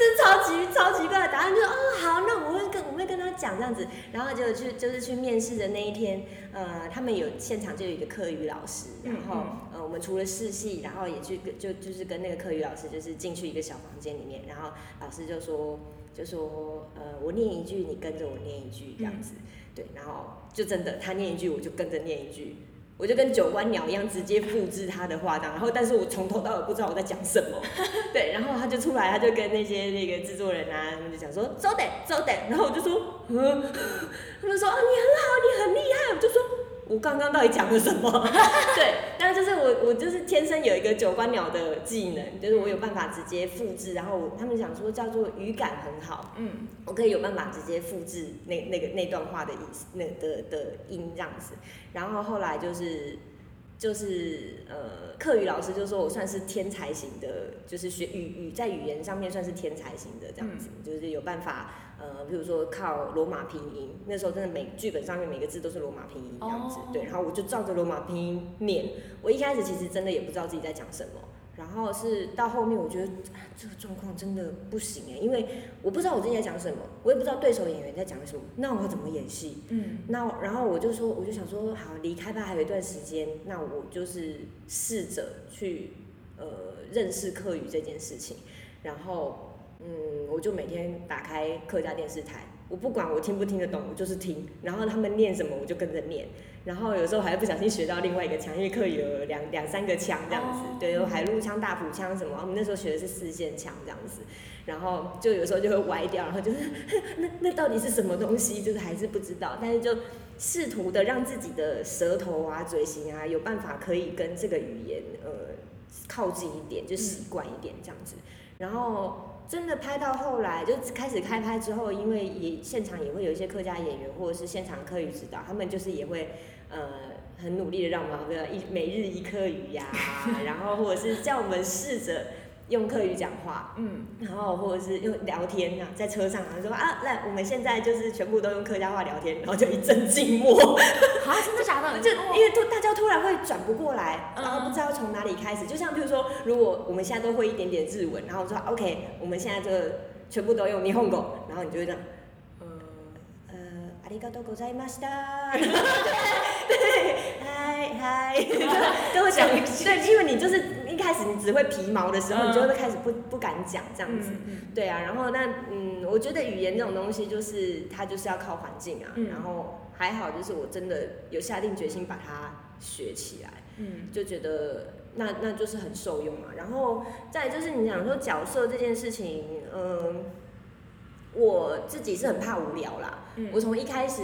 是超级超级怪的答案，就哦好，那我会会跟他讲这样子，然后就去就是去面试的那一天，呃，他们有现场就有一个课语老师，然后呃我们除了试戏，然后也去跟就就是跟那个课语老师就是进去一个小房间里面，然后老师就说就说呃我念一句，你跟着我念一句这样子，对，然后就真的他念一句，我就跟着念一句。我就跟九官鸟一样，直接复制他的话档，然后但是我从头到尾不知道我在讲什么，对，然后他就出来，他就跟那些那个制作人啊，他们就讲说稍等，稍等，然后我就说，嗯，他们说啊你很好，你很厉害，我就说。我刚刚到底讲了什么？对，但是就是我，我就是天生有一个九官鸟的技能，就是我有办法直接复制，然后我他们想说叫做语感很好，嗯，我可以有办法直接复制那那个那段话的意思，那的的音这样子，然后后来就是就是呃，课语老师就说我算是天才型的，就是学语语在语言上面算是天才型的这样子，就是有办法。呃，比如说靠罗马拼音，那时候真的每剧本上面每个字都是罗马拼音这样子，对，然后我就照着罗马拼音念。我一开始其实真的也不知道自己在讲什么，然后是到后面我觉得这个状况真的不行哎，因为我不知道我自己在讲什么，我也不知道对手演员在讲什么，那我怎么演戏？嗯，那然后我就说，我就想说，好，离开吧还有一段时间，那我就是试着去呃认识客语这件事情，然后。嗯，我就每天打开客家电视台，我不管我听不听得懂，我就是听。然后他们念什么，我就跟着念。然后有时候还不小心学到另外一个腔，因为课有两两三个腔这样子，对，有海陆腔、大埔腔什么。我们那时候学的是四线腔这样子，然后就有时候就会歪掉，然后就是 那那到底是什么东西，就是还是不知道。但是就试图的让自己的舌头啊、嘴型啊有办法可以跟这个语言呃靠近一点，就习惯一点这样子，然后。真的拍到后来，就开始开拍之后，因为也现场也会有一些客家演员或者是现场客语指导，他们就是也会呃很努力的让我们一每日一颗鱼呀，然后或者是叫我们试着。用客语讲话，嗯，然后或者是用聊天呐，在车上，然后说啊，来，我们现在就是全部都用客家话聊天，然后就一阵静默。啊，真的假的？就因为突大家突然会转不过来，然后不知道从哪里开始。就像比如说，如果我们现在都会一点点日文，然后说 OK，我们现在就全部都用霓虹狗，然后你就会这样，呃呃，ありがとうございました。对，嗨嗨，跟我讲，对，因为你就是。 开始你只会皮毛的时候，你就会开始不不敢讲这样子，对啊。然后那嗯，我觉得语言这种东西就是它就是要靠环境啊。然后还好，就是我真的有下定决心把它学起来，嗯，就觉得那那就是很受用嘛。然后再就是你想说角色这件事情，嗯，我自己是很怕无聊啦。我从一开始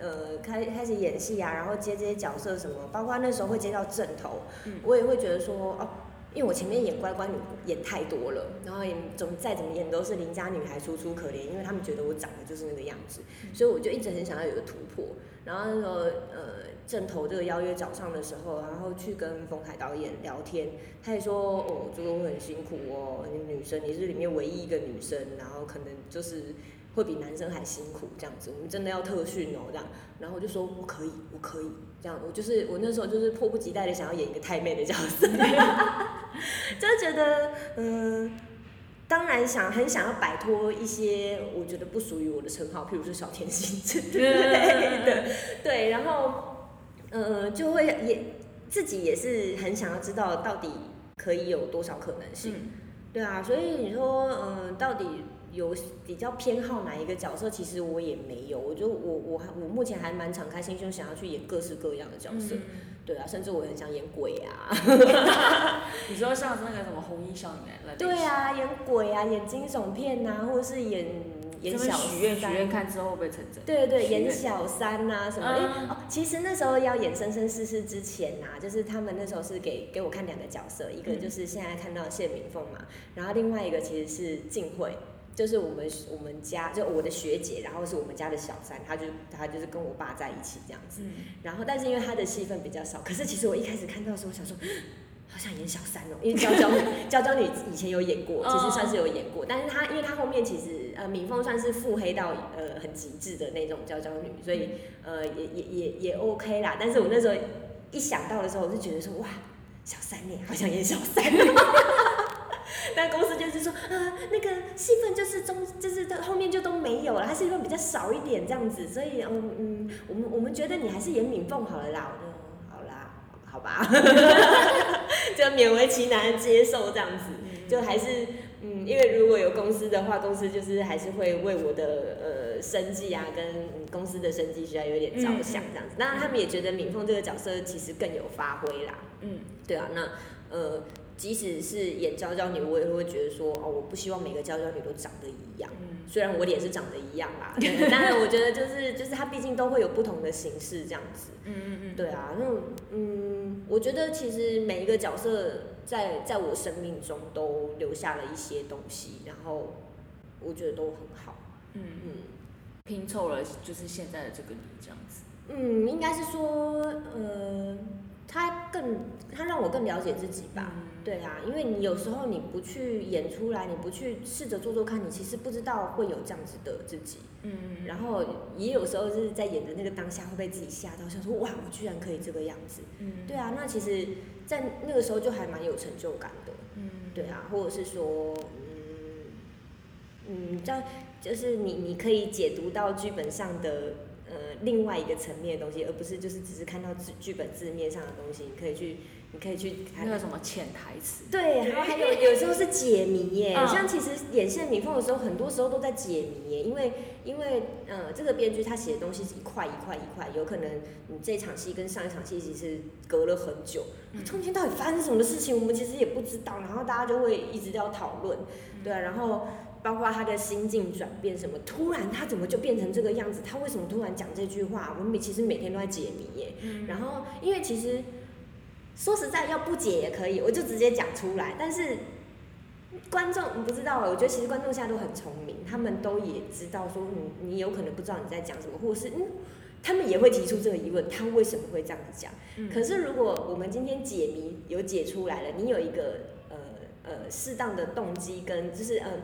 呃开开始演戏啊，然后接这些角色什么，包括那时候会接到正头，我也会觉得说哦。因为我前面演乖乖女演太多了，然后演总再怎么演都是邻家女孩楚楚可怜，因为他们觉得我长得就是那个样子，所以我就一直很想要有个突破。然后那时候呃正头这个邀约早上的时候，然后去跟冯凯导演聊天，他也说哦这个会很辛苦哦，你女生你是里面唯一一个女生，然后可能就是会比男生还辛苦这样子，我们真的要特训哦这样。然后我就说我可以，我可以。这样，我就是我那时候就是迫不及待的想要演一个太妹的角色，就觉得嗯，当然想很想要摆脱一些我觉得不属于我的称号，譬如说小甜心之类的，对，然后呃就会也自己也是很想要知道到底可以有多少可能性，对啊，所以你说嗯到底。有比较偏好哪一个角色？其实我也没有，我就我我我目前还蛮敞开心胸，想要去演各式各样的角色。对啊，甚至我很想演鬼啊。你说像那个什么红衣少年来？对啊，演鬼啊，演惊悚片呐，或者是演演小许愿许愿看之后会不会成真？对对对，演小三呐什么？哦，其实那时候要演生生世世之前呐，就是他们那时候是给给我看两个角色，一个就是现在看到谢敏凤嘛，然后另外一个其实是静慧。就是我们我们家就我的学姐，然后是我们家的小三，她就她就是跟我爸在一起这样子。然后但是因为她的戏份比较少，可是其实我一开始看到的时候，我想说好想演小三哦，因为娇娇女 娇娇女以前有演过，其实算是有演过。但是她因为她后面其实呃敏凤算是腹黑到呃很极致的那种娇娇女，所以呃也也也也 OK 啦。但是我那时候一想到的时候，我就觉得说哇小三呢，好想演小三。但公司就是说，呃，那个戏份就是中，就是到后面就都没有了，他戏份比较少一点这样子，所以，嗯嗯，我们我们觉得你还是演敏凤好了啦，我就好啦，好吧，就勉为其难接受这样子，就还是，嗯，嗯，因为如果有公司的话，公司就是还是会为我的呃生计啊，跟公司的生计需要有点着想这样子。那、他们也觉得敏凤这个角色其实更有发挥啦。嗯，对啊，那呃，即使是演娇娇女，我也会觉得说，哦，我不希望每个娇娇女都长得一样。嗯虽然我脸是长得一样啦，对但是我觉得就是就是她毕竟都会有不同的形式这样子。嗯嗯嗯，对啊，那嗯，我觉得其实每一个角色在在我生命中都留下了一些东西，然后我觉得都很好。嗯嗯拼凑了就是现在的这个你这样子。嗯，应该是说呃，他更他让我更了解自己吧。嗯对啊，因为你有时候你不去演出来，你不去试着做做看，你其实不知道会有这样子的自己。嗯嗯然后也有时候就是在演的那个当下会被自己吓到，想说哇，我居然可以这个样子。嗯对啊，那其实，在那个时候就还蛮有成就感的。嗯对啊，或者是说，嗯，嗯，这样就是你你可以解读到剧本上的呃另外一个层面的东西，而不是就是只是看到剧剧本字面上的东西，你可以去你可以去看。那个什么潜台词。对，然后还有有时候是解谜耶，嗯。像其实演现米凤的时候，很多时候都在解谜耶，因为因为呃这个编剧他写的东西是一块一块一块，有可能你这场戏跟上一场戏其实隔了很久，嗯。中间到底发生什么事情，我们其实也不知道，然后大家就会一直要讨论，对啊，然后。包括他的心境转变什么，突然他怎么就变成这个样子？他为什么突然讲这句话？我们其实每天都在解谜耶。嗯然后，因为其实说实在，要不解也可以，我就直接讲出来。但是观众你不知道，我觉得其实观众现在都很聪明，他们都也知道说你你有可能不知道你在讲什么，或者是嗯，他们也会提出这个疑问，他为什么会这样子讲？嗯可是如果我们今天解谜有解出来了，你有一个呃呃适当的动机跟就是嗯。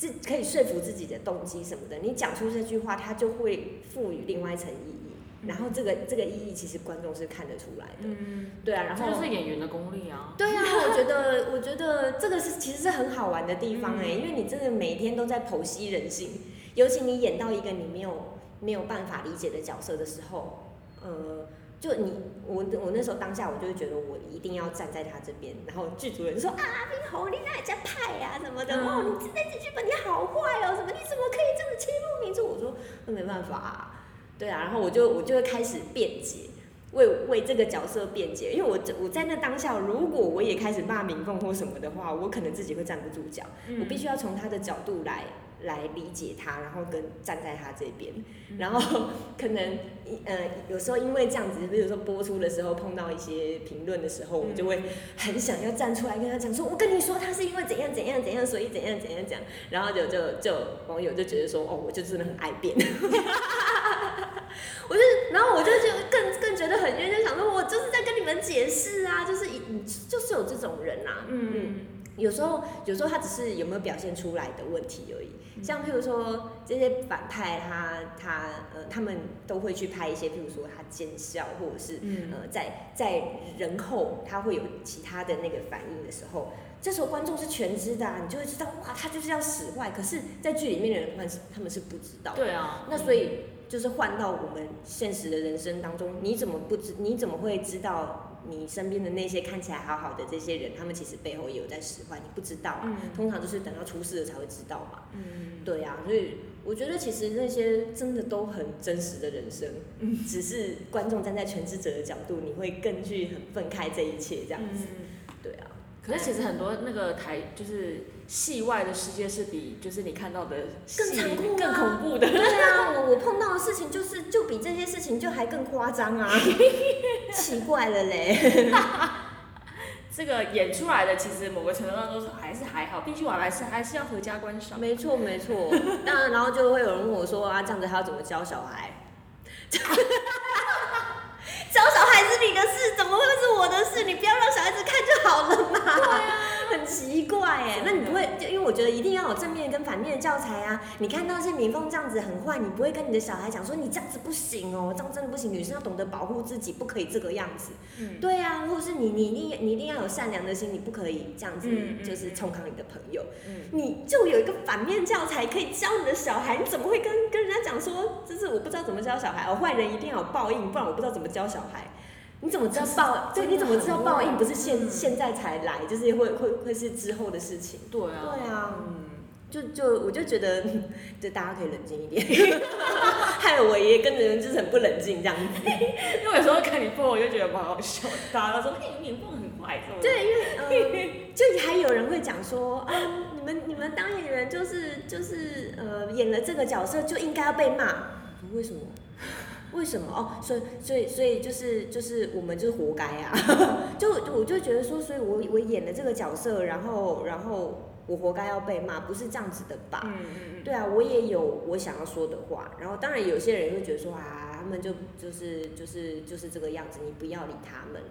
自可以说服自己的动机什么的，你讲出这句话，它就会赋予另外一层意义。然后这个这个意义，其实观众是看得出来的。嗯，对啊，然后这就是演员的功力啊。对啊，我觉得，我觉得这个是其实是很好玩的地方哎、嗯因为你真的每天都在剖析人性，尤其你演到一个你没有没有办法理解的角色的时候，呃，就你我我那时候当下我就会觉得我一定要站在他这边，然后剧组人说啊，冰红你那家派呀、什么的，嗯哦，你这这剧本你好坏哦，什么你怎么可以这样子欺负民族？我说那没办法、啊，对啊，然后我就我就会开始辩解。为为这个角色辩解，因为我我在那当下，如果我也开始骂明凤或什么的话，我可能自己会站不住脚。我必须要从他的角度来来理解他，然后跟站在他这边，然后 可能呃有时候因为这样子，比如说播出的时候碰到一些评论的时候，我就会很想要站出来跟他讲说，我跟你说他是因为怎样怎样怎样，所以怎样怎样讲，然后就就就网友就觉得说，哦，我就真的很爱辩。我就，然后我就就更更觉得很冤，就想说，我就是在跟你们解释啊，就是你就是有这种人啊，嗯。嗯有时候，有时候他只是有没有表现出来的问题而已。像譬如说这些反派他，他呃，他们都会去拍一些，譬如说他奸笑，或者是、嗯呃，在在人后他会有其他的那个反应的时候，这时候观众是全知的、啊，你就会知道哇，他就是要使坏。可是，在剧里面的人他们是他们是不知道的。对啊，那所以就是换到我们现实的人生当中，你怎么不知？你怎么会知道你身边的那些看起来好好的这些人，他们其实背后也有在使坏？你不知道啊，嗯通常就是等到出事了才会知道嘛。嗯对啊，所以我觉得其实那些真的都很真实的人生，嗯只是观众站在全知者的角度，你会更去很愤慨这一切这样子。嗯。对啊，可是其实很多那个台就是戏外的世界是比就是你看到的更残酷啊更恐怖的。对啊，我我碰到的事情就是就比这些事情就还更夸张啊，奇怪了嘞。这个演出来的其实某个程度上都是还是还好，毕竟我还是还是要合家观赏。没错没错，当然然后就会有人问我说啊，这样子还要怎么教小孩？教小孩是你的事，怎么会是我的事？你不要让小孩子看就好了嘛。对啊，很奇怪哎。那你不会就因为我觉得一定要有正面跟反面的教材啊。你看到是敏凤这样子很坏，你不会跟你的小孩讲说你这样子不行哦，这样真的不行。女生要懂得保护自己，不可以这个样子。嗯，对啊，或者是你你你你一定要有善良的心，你不可以这样子就是冲康你的朋友。嗯你就有一个反面教材可以教你的小孩，你怎么会跟跟人家讲说，就是我不知道怎么教小孩，哦，坏人一定要有报应，不然我不知道怎么教小孩。你怎么知道报？对，你怎么知道报应不是现现在才来，就是会会会是之后的事情？对啊，对啊，嗯，就就我就觉得，就大家可以冷静一点，害我也跟人就是很不冷静这样子。因为有时候看你播，我就觉得蛮好笑，大家都说哎你播很坏，什么对，因为呃，就还有人会讲说，啊，你们你们当演员就是就是呃演了这个角色就应该要被骂，为什么？为什么？哦，所以所以所以就是就是我们就是活该啊！就就我就觉得说，所以我我演的这个角色，然后然后我活该要被骂，不是这样子的吧？嗯嗯嗯，对啊，我也有我想要说的话，然后当然有些人会觉得说啊，他们就就是就是就是这个样子，你不要理他们，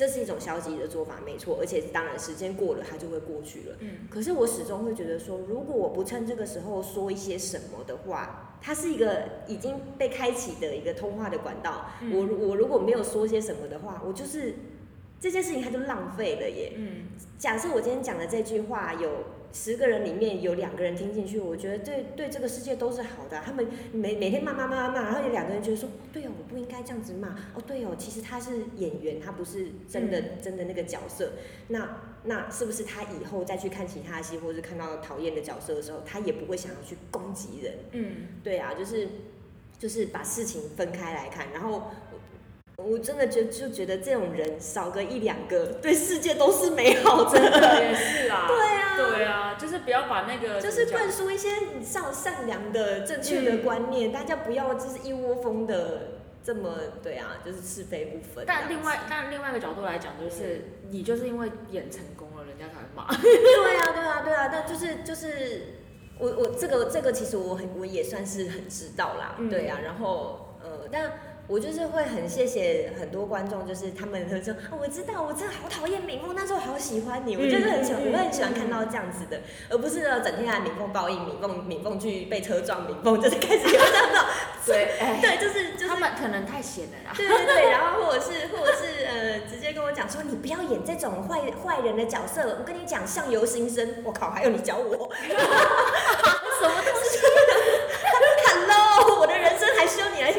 这是一种消极的做法，没错，而且当然时间过了，它就会过去了。嗯可是我始终会觉得说，如果我不趁这个时候说一些什么的话，它是一个已经被开启的一个通话的管道。嗯我如我如果没有说些什么的话，我就是这件事情它就浪费了耶。嗯假设我今天讲的这句话有十个人里面有两个人听进去，我觉得对对这个世界都是好的啊。他们每每天骂骂骂骂骂，然后有两个人觉得说，对哦，我不应该这样子骂。哦，对哦，其实他是演员，他不是真的、真的那个角色。那那是不是他以后再去看其他的戏，或是看到讨厌的角色的时候，他也不会想要去攻击人？嗯，对啊，就是就是把事情分开来看，然后我我真的觉就觉得这种人少个一两个，对世界都是美好的。真的也是啊，对啊，对啊，就是不要把那个就是灌输一些善善良的、正确的观念，大家不要就是一窝蜂的这么对啊，就是是非不分。但另外，但另外一个角度来讲，就是你就是因为演成功了，人家才会骂。对啊，对啊，对啊，但就是就是我我这个这个其实我很我也算是很知道啦，嗯对啊，然后呃，但我就是会很谢谢很多观众，就是他们会说，哦，我知道，我真的好讨厌敏凤，那时候好喜欢你，我就是很喜欢，我会很喜欢看到这样子的，而不是呢整天来敏凤报应，敏凤敏凤去被车撞，敏凤就是开始有这样的，对，哎，对，就是就是他们可能太闲了啦。对对对，然后或者是或者是呃，直接跟我讲说你不要演这种坏坏人的角色，我跟你讲相由心生，我靠，还有你教我 什么东西？Hello，我的人生还需要你来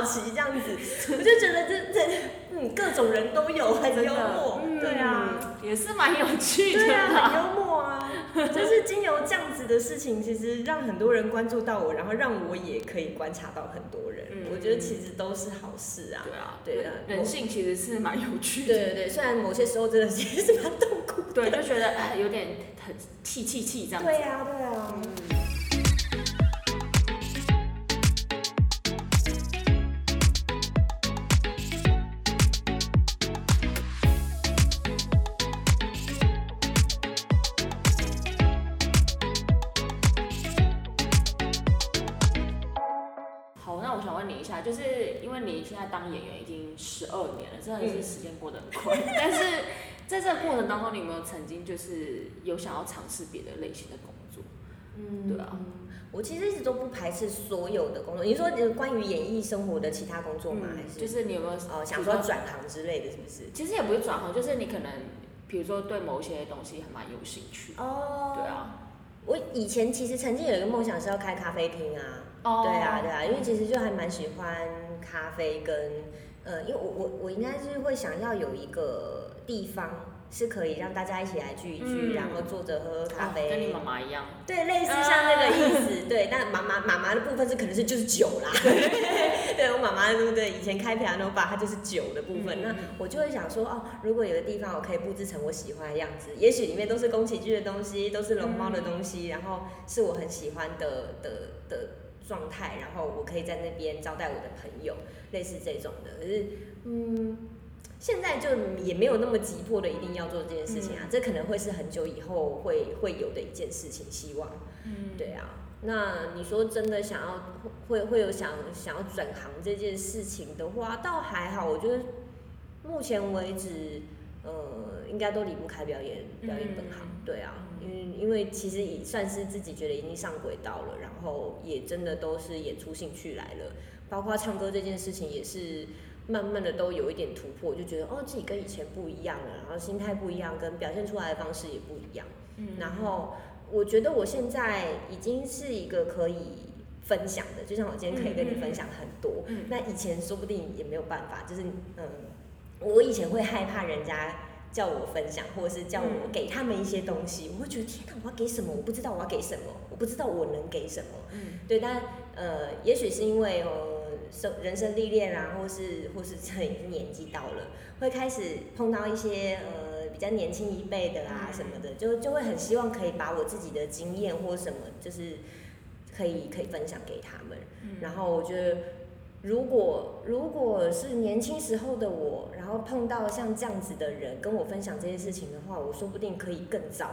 跟我下指导棋这样子，我就觉得这这嗯各种人都有，很幽默，嗯对啊。，也是蛮有趣的对啊，很。幽默啊！就是经由这样子的事情，其实让很多人关注到我，然后让我也可以观察到很多人。嗯我觉得其实都是好事啊。对啊，对啊人性其实是蛮有趣的。对对对，虽然某些时候真的是 也是蛮痛苦的。对，就觉得哎有点很气气气这样子。对啊，对啊。嗯当演员已经十二年了，真的是时间过得很快。但是在这个过程当中，你有没有曾经就是有想要尝试别的类型的工作？嗯对啊。我其实一直都不排斥所有的工作。你说呃关于演艺生活的其他工作吗？还是嗯就是你有没有哦想说转行之类的，是不是？其实也不是转行，就是你可能比如说对某一些东西还蛮有兴趣。哦对。啊。我以前其实曾经有一个梦想是要开咖啡厅啊。哦对啊，对啊，因为其实就还蛮喜欢咖啡跟，呃，因为我我我应该是会想要有一个地方是可以让大家一起来聚一聚，嗯然后坐着喝喝咖啡，哦跟你妈妈一样。对，类似像那个意思，对。但妈妈妈妈的部分是可能是就是酒啦，对我妈妈对不对？以前开 piano bar 它就是酒的部分，那我就会想说，哦，如果有个地方我可以布置成我喜欢的样子，也许里面都是宫崎骏的东西，都是龙猫的东西，然后是我很喜欢的的的状态，然后我可以在那边招待我的朋友，类似这种的。可是，嗯。现在就也没有那么急迫的一定要做这件事情啊，这可能会是很久以后会会有的一件事情，希望。嗯，对啊，那你说真的想要会会有想想要转行这件事情的话，倒还好，我觉得目前为止，呃，应该都离不开表演表演本行。嗯对啊，因为因为其实也算是自己觉得已经上轨道了，然后也真的都是演出兴趣来了，包括唱歌这件事情也是。慢慢的都有一点突破，就觉得哦自己跟以前不一样了，然后心态不一样，跟表现出来的方式也不一样。嗯然后我觉得我现在已经是一个可以分享的，就像我今天可以跟你分享很多。嗯那以前说不定也没有办法，就是嗯，我以前会害怕人家叫我分享，或者是叫我给他们一些东西，我会觉得天哪，我要给什么？我不知道我要给什么，我不知道我能给什么。嗯对，但呃，也许是因为呃生人生历练啊，或是或是这已经年纪到了，会开始碰到一些呃比较年轻一辈的啊嗯什么的，就就会很希望可以把我自己的经验或什么，就是可以可以分享给他们。嗯然后我觉得，如果如果是年轻时候的我，然后碰到像这样子的人跟我分享这些事情的话，我说不定可以更早，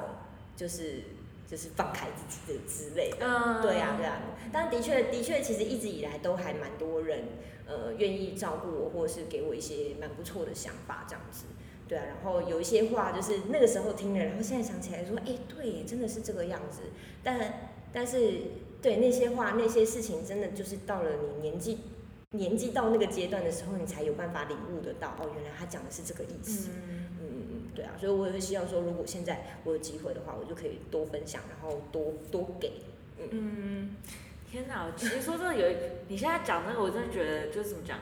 就是就是放开自己的之类的。嗯对啊，对啊。但的确，的确，其实一直以来都还蛮多人，呃，愿意照顾我，或者是给我一些蛮不错的想法，这样子。对啊，然后有一些话就是那个时候听了，然后现在想起来说，哎，对，真的是这个样子。但但是，对那些话、那些事情，真的就是到了你年纪年纪到那个阶段的时候，你才有办法领悟得到，哦，原来他讲的是这个意思。嗯嗯嗯嗯，对啊，所以我也会希望说，如果现在我有机会的话，我就可以多分享，然后多多给。嗯，天哪！其实说真的，有一 你现在讲那个，我真的觉得就是怎么讲，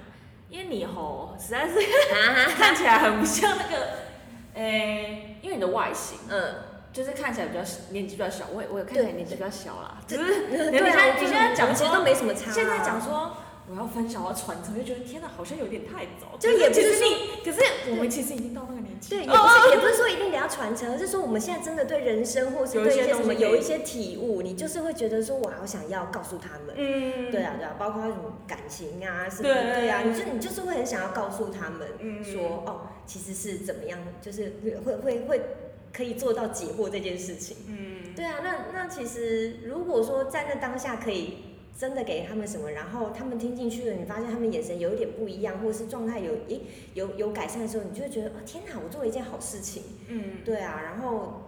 因为你吼实在是 看起来很不像那个，诶、因为你的外形嗯，就是看起来比较年纪比较小，我也我也看起来年纪比较小啦，只是你对啊，现在你现在讲说都没什么差啊、现在讲说我要分享，我要传承，就觉得天哪，好像有点太早。就也不是可是你，可是我们其实已经到那个年纪。对，也不是也不是说一定得要传承，而是说我们现在真的对人生或是对一些什么有一些体悟，你就是会觉得说我好想要告诉他们。嗯对啊，对啊，包括什么感情啊，什么对对啊，你就你就是会很想要告诉他们嗯说，哦，其实是怎么样，就是会会会可以做到解惑这件事情。嗯，对啊，那那其实如果说在那当下可以真的给他们什么，然后他们听进去了，你发现他们眼神有一点不一样，或者是状态有诶有有改善的时候，你就会觉得哦天哪，我做了一件好事情。嗯对啊，然后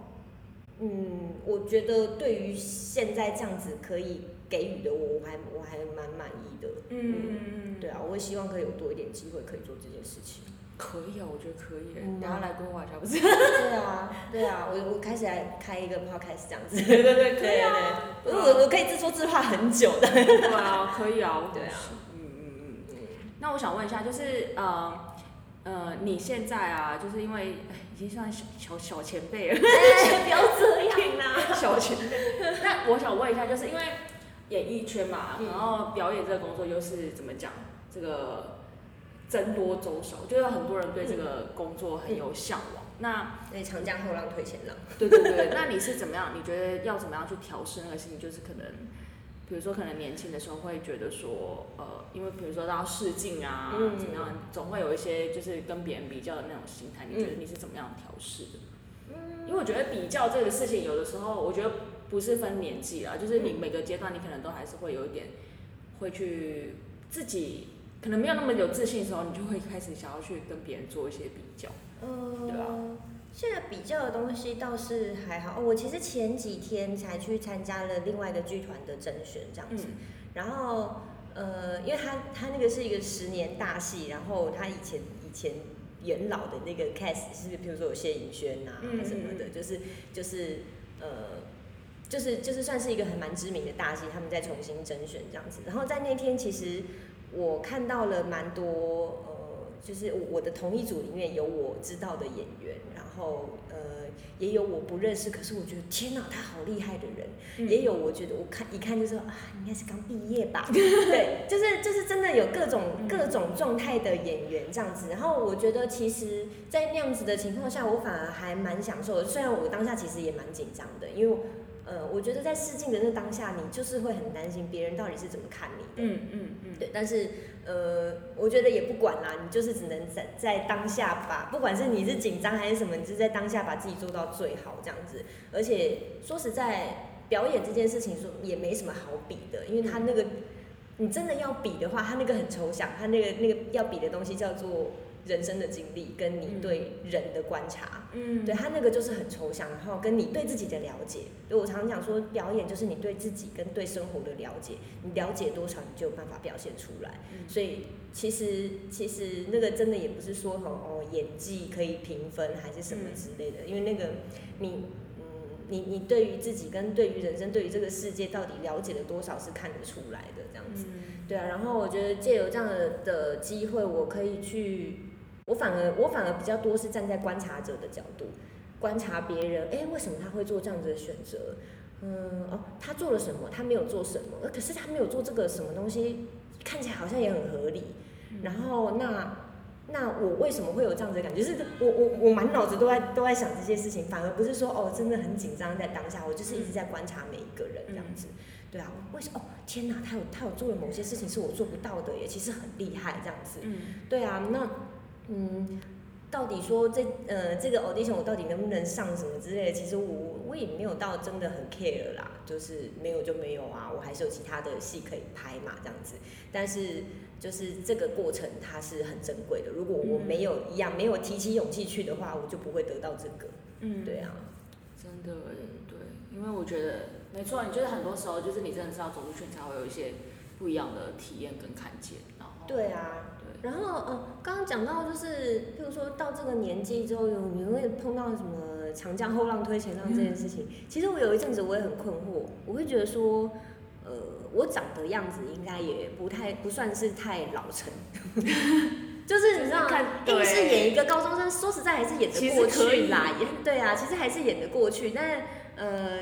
嗯，我觉得对于现在这样子可以给予的我，我还我还蛮满意的。嗯，对啊，我也希望可以有多一点机会可以做这件事情。可以啊，我觉得可以等下来规划一下，不是？对啊，对啊，我我开始来开一个 podcast 这样子。对对对，可对以啊。我我我可以自说自话很久的。对啊，可以啊。对啊。嗯嗯嗯。那我想问一下，就是呃呃，你现在啊，就是因为哎已经算小小小前辈了，哎，不要这样啦。小前辈。那我想问一下，就是因为演艺圈嘛，嗯然后表演这个工作又是怎么讲？这个僧多粥少，就是很多人对这个工作很有向往。那对，长江后浪推前浪。对对对，那你是怎么样？你觉得要怎么样去调试那个心情？就是可能，比如说可能年轻的时候会觉得说，呃，因为比如说到试镜啊，嗯怎么样，总会有一些就是跟别人比较的那种心态。你觉得你是怎么样调试的？因为我觉得比较这个事情，有的时候我觉得不是分年纪啊，就是你每个阶段你可能都还是会有一点会去自己可能没有那么有自信的时候，你就会开始想要去跟别人做一些比较。呃，对啊现在比较的东西倒是还好。哦我其实前几天才去参加了另外一个剧团的甄选，这样子。嗯然后呃，因为他他那个是一个十年大戏，然后他以前以前元老的那个 cast 是，比如说有谢颖轩呐、嗯什么的，嗯就是就是呃。就是就是算是一个很蛮知名的大戏，他们在重新甄选这样子。然后在那天，其实我看到了蛮多呃，就是我我的同一组里面有我知道的演员，然后呃也有我不认识，可是我觉得天哪，他好厉害的人，嗯也有我觉得我看一看就说啊，应该是刚毕业吧，对，就是就是真的有各种嗯各种状态的演员这样子。然后我觉得其实，在那样子的情况下，我反而还蛮享受的。虽然我当下其实也蛮紧张的，因为呃，我觉得在试镜的那当下，你就是会很担心别人到底是怎么看你的。嗯嗯嗯，对，但是呃，我觉得也不管啦，你就是只能在在当下把，不管是你是紧张还是什么，你就在当下把自己做到最好这样子。而且说实在，表演这件事情说也没什么好比的，因为他那个你真的要比的话，他那个很抽象，他那个那个要比的东西叫做人生的经历跟你对人的观察。嗯对他那个就是很抽象，然后跟你对自己的了解。对我常常讲说，表演就是你对自己跟对生活的了解，你了解多少，你就有办法表现出来。嗯所以其实其实那个真的也不是说哦哦演技可以评分还是什么之类的，因为那个你嗯你你对于自己跟对于人生对于这个世界到底了解了多少是看得出来的这样子。嗯对啊，然后我觉得借由这样的的机会，我可以去我反而我反而比较多是站在观察者的角度，观察别人，哎，为什么他会做这样子的选择？嗯，哦，他做了什么？他没有做什么？呃，可是他没有做这个什么东西，看起来好像也很合理。然后那那我为什么会有这样子的感觉？就是我我我满脑子都在都在想这些事情，反而不是说哦真的很紧张在当下，我就是一直在观察每一个人这样子。对啊，为什么？哦天哪，他有他有做了某些事情是我做不到的耶，其实很厉害这样子。嗯，对啊，那嗯，到底说这呃这个 audition 我到底能不能上什么之类的，其实我我也没有到真的很 care 啦，就是没有就没有啊，我还是有其他的戏可以拍嘛这样子。但是就是这个过程它是很珍贵的，如果我没有一样没有提起勇气去的话，我就不会得到这个。嗯，对啊，真的耶，对，因为我觉得没错，你就是很多时候就是你真的是要走出去，你才会有一些不一样的体验跟看见，然后对啊。对，然后呃，刚刚讲到就是，譬如说到这个年纪之后，有你会碰到什么长江后浪推前浪这件事情。其实我有一阵子我也很困惑，我会觉得说，呃，我长的样子应该也不太不算是太老成，就是你知道硬是演一个高中生，说实在还是演其得过去啦，也对啊，其实还是演得过去，但呃。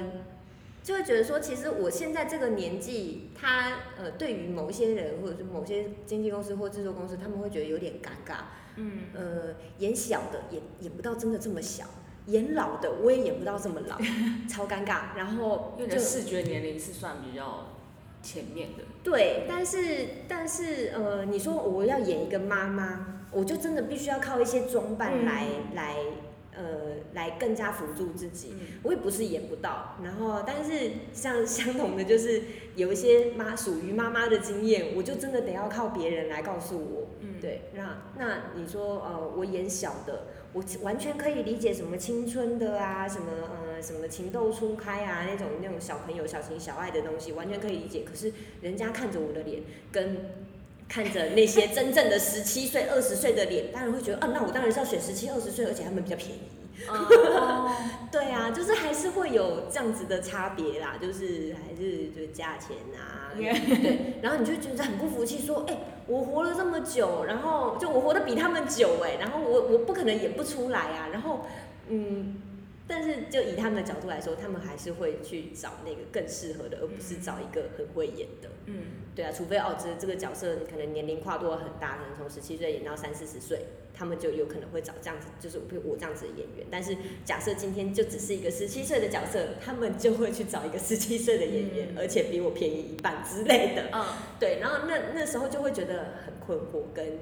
就会觉得说，其实我现在这个年纪，他呃，对于某一些人或者是某些经纪公司或制作公司，他们会觉得有点尴尬。嗯，呃，演小的演演不到真的这么小，演老的我也演不到这么老，超尴尬。然后就视觉年龄是算比较前面的，对，但是但是呃，你说我要演一个妈妈，我就真的必须要靠一些装扮来、来呃来更加辅助自己。嗯我也不是演不到，然后但是像相同的就是有一些妈属于妈妈的经验，我就真的得要靠别人来告诉我。嗯，对，那那你说呃，我演小的，我完全可以理解什么青春的啊，什么呃什么情窦初开啊那种那种小朋友小情小爱的东西，完全可以理解。可是人家看着我的脸，跟看着那些真正的十七岁、二十岁的脸，当然会觉得，啊，那我当然是要选十七、二十岁，而且他们比较便宜。哦，对啊，就是还是会有这样子的差别啦，就是还是就价钱啊，对，然后你就觉得很不服气，说，哎、我活了这么久，然后就我活得比他们久哎、然后我我不可能演不出来啊，然后嗯，但是就以他们的角度来说，他们还是会去找那个更适合的，而不是找一个很会演的。嗯，对啊，除非哦，这这个角色可能年龄跨度很大，可能从十七岁演到三四十岁，他们就有可能会找这样子，就是我我这样子的演员。但是假设今天就只是一个十七岁的角色，他们就会去找一个十七岁的演员，嗯而且比我便宜一半之类的。嗯，对，然后那那时候就会觉得很困惑，跟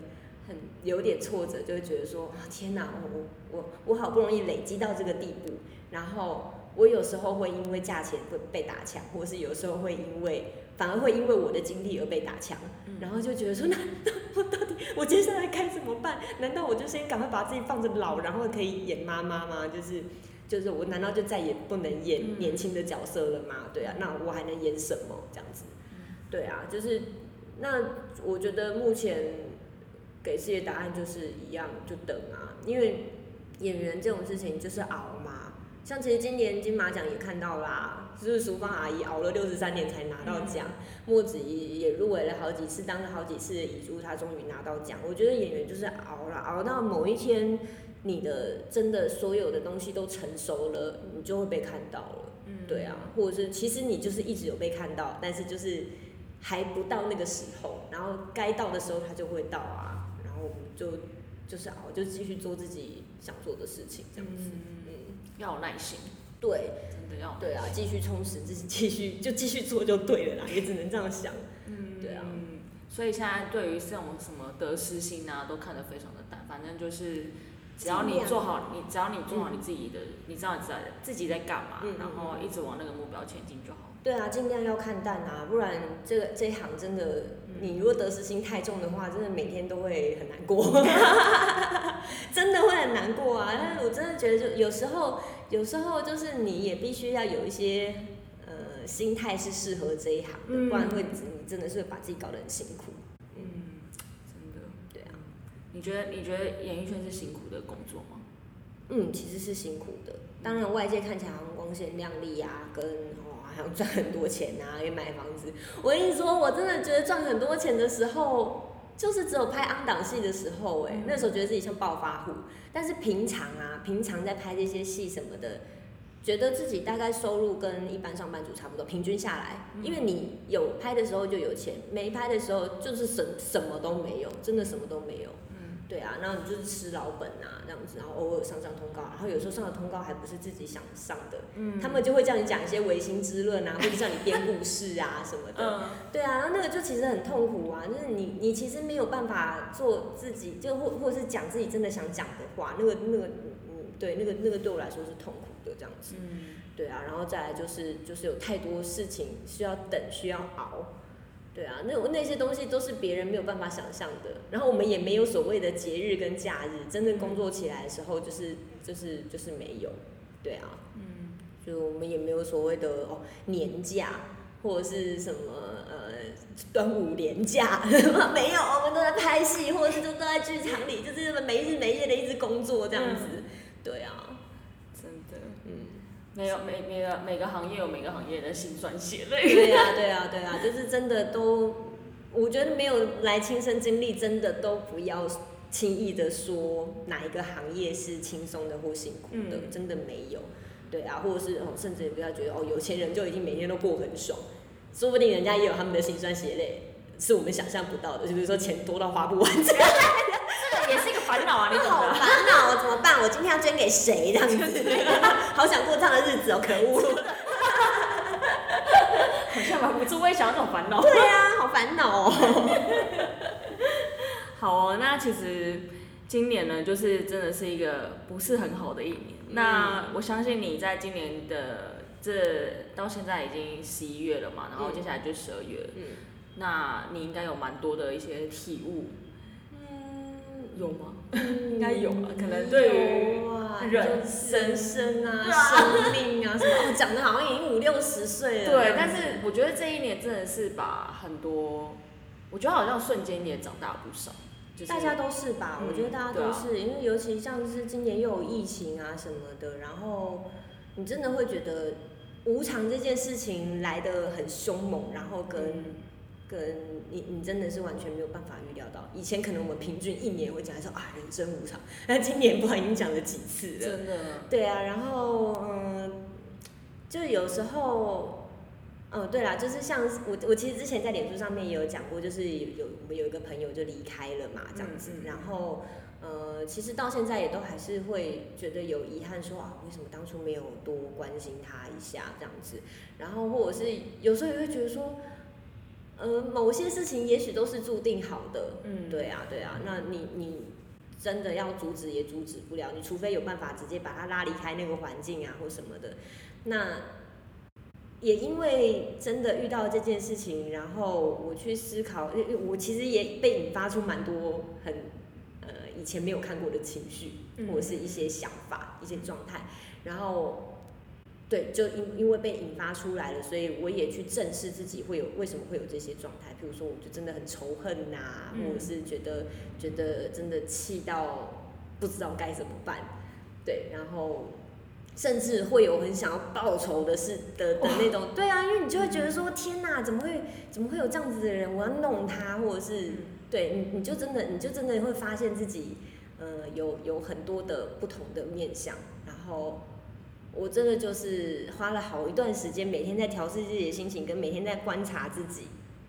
很有点挫折，就会觉得说，啊天哪，我我我我好不容易累积到这个地步，然后我有时候会因为价钱会被打枪，或是有时候会因为反而会因为我的经历而被打枪，嗯然后就觉得说，那 那我到底我接下来该怎么办？难道我就先赶快把自己放着老，然后可以演妈妈吗？就是。就是我难道就再也不能演嗯年轻的角色了吗？对啊，那我还能演什么这样子？对啊，就是那我觉得目前给自己的答案就是一样，就等啊，因为演员这种事情就是熬嘛。像其实今年金马奖也看到啦，就是淑芳阿姨熬了六十三年才拿到奖，莫子仪也入围了好几次，当了好几次的遗珠，她终于拿到奖。我觉得演员就是熬了，熬到某一天，你的真的所有的东西都成熟了，你就会被看到了。嗯对啊，或者是其实你就是一直有被看到，但是就是还不到那个时候，然后该到的时候它就会到啊，然后就就是熬，就继续做自己想做的事情，这样子。嗯，嗯，要有耐心，对真的要对啊，继续充实自己，继续就继续做就对了啦，也只能这样想。嗯，对啊嗯，所以现在对于这种什么得失心啊，都看得非常的淡，反正就是。只要你做好，你只要你做好你自己的，你知道你在自己在干嘛，然后一直往那个目标前进就好。对啊，尽量要看淡啊，不然这个这一行真的，你如果得失心太重的话，真的每天都会很难过，真的会很难过啊。但是我真的觉得，就有时候，有时候就是你也必须要有一些呃心态是适合这一行的，嗯不然会你真的是会把自己搞得很辛苦。嗯，真的。对啊，你觉得你觉得演艺圈是辛苦的工作吗？嗯，其实是辛苦的。当然，外界看起来光鲜亮丽啊，跟像赚很多钱啊，也买房子。我跟你说，我真的觉得赚很多钱的时候，就是只有拍昂档戏的时候、哎、嗯那时候觉得自己像暴发户，但是平常啊，平常在拍这些戏什么的，觉得自己大概收入跟一般上班族差不多，平均下来，嗯因为你有拍的时候就有钱，没拍的时候就是什什么都没有，真的什么都没有。嗯，对啊，然后你就是吃老本啊，这样子，然后偶尔上上通告，然后有时候上的通告还不是自己想上的，嗯他们就会叫你讲一些唯心之论啊，或者叫你编故事啊什么的。嗯对啊，然后那个就其实很痛苦啊，就是你你其实没有办法做自己，就或或者是讲自己真的想讲的话，那个那个嗯，对，那个那个对我来说是痛苦的这样子。嗯对啊，然后再来就是就是有太多事情需要等，需要熬。对啊，那那些东西都是别人没有办法想象的。然后我们也没有所谓的节日跟假日，真正工作起来的时候，就是就是就是没有。对啊，嗯就我们也没有所谓的哦年假或者是什么呃端午连假，没有，我们都在拍戏，或者是就都在剧场里，就是没日没夜的一直工作这样子。对啊，嗯。没有每每个每个行业有每个行业的辛酸血泪。对 呀、对呀、对呀、就是真的都，我觉得没有来亲身经历，真的都不要轻易的说哪一个行业是轻松的或辛苦的，嗯真的没有。对啊，或者是哦，甚至也不要觉得哦，有钱人就已经每天都过很爽，说不定人家也有他们的辛酸血泪，是我们想象不到的，就比如说钱多到花不完 也是一个烦恼啊，你懂好的。烦恼，怎么办？我今天要捐给谁？这样子，好想过这样的日子哦，可恶。好像蛮不错，我也想要这种烦恼。对啊，好烦恼哦。好哦，那其实今年呢，就是真的是一个不是很好的一年。那我相信你在今年的这到现在已经十一月了嘛，然后接下来就十二月了，嗯那你应该有蛮多的一些体悟，嗯，有吗？应该有啊可能对于啊，人人生啊、生命啊什么，哦，讲的好像已经五六十岁了。对，但是我觉得这一年真的是把很多，我觉得好像瞬间也长大不少，就是大家都是吧？嗯我觉得大家都是，因为尤其像是今年又有疫情啊什么的，然后你真的会觉得无常这件事情来的很凶猛，然后跟、嗯跟你你真的是完全没有办法预料到。以前可能我们平均一年会讲说啊人生无常，那今年不知道已经讲了几次了。真的，对啊，然后嗯，就有时候，哦，对啦，就是像我我其实之前在脸书上面也有讲过，就是有有我们有一个朋友就离开了嘛，这样子，嗯嗯嗯然后呃，其实到现在也都还是会觉得有遗憾说，啊，为什么当初没有多关心他一下这样子，然后或者是有时候也会觉得说。呃，某些事情也许都是注定好的，嗯对啊，对啊，那你你真的要阻止也阻止不了，你除非有办法直接把他拉离开那个环境啊或什么的。那也因为真的遇到这件事情，然后我去思考，我其实也被引发出蛮多很呃以前没有看过的情绪，嗯或者是一些想法、一些状态，然后。对，就因因为被引发出来了，所以我也去正视自己会有为什么会有这些状态。譬如说，我就真的很仇恨呐、嗯或者是觉得觉得真的气到不知道该怎么办，对，然后甚至会有很想要报仇的事的的那种，对啊，因为你就会觉得说，天哪，怎么会怎么会有这样子的人？我要弄他，或者是嗯对你，你就真的你就真的会发现自己，呃，有有很多的不同的面相，然后。我真的就是花了好一段时间，每天在调试自己的心情，跟每天在观察自己，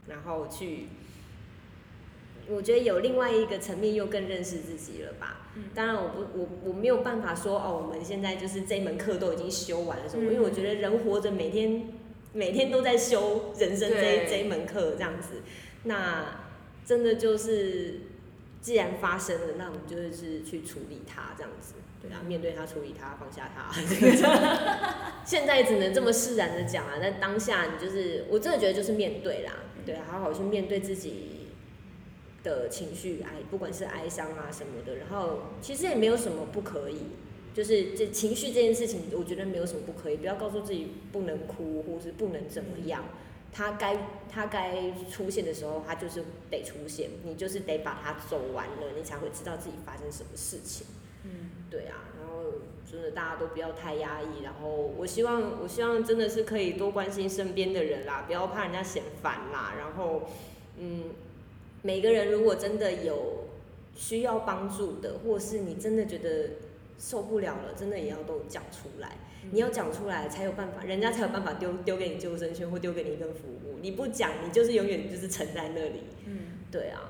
然后去，我觉得有另外一个层面又更认识自己了吧。嗯当然我不我我没有办法说哦，我们现在就是这门课都已经修完了什么，嗯因为我觉得人活着每天每天都在修人生这一这一门课这样子，那真的就是既然发生了，那我们就是去处理它这样子。对啊，面对他，处理他，放下他。现在只能这么释然的讲啊，但当下你就是，我真的觉得就是面对啦，对啊，好好去面对自己的情绪，哀，不管是哀伤啊什么的，然后其实也没有什么不可以，就是这情绪这件事情，我觉得没有什么不可以，不要告诉自己不能哭，或是不能怎么样。他该他该出现的时候，他就是得出现，你就是得把它走完了，你才会知道自己发生什么事情。嗯对啊，然后真的大家都不要太压抑，然后我希望我希望真的是可以多关心身边的人啦，不要怕人家嫌烦啦，然后嗯，每个人如果真的有需要帮助的，或是你真的觉得受不了了，真的也要都讲出来。你要讲出来才有办法，人家才有办法丢丢给你救生圈或丢给你一份服务。你不讲，你就是永远就是沉在那里。嗯，对啊，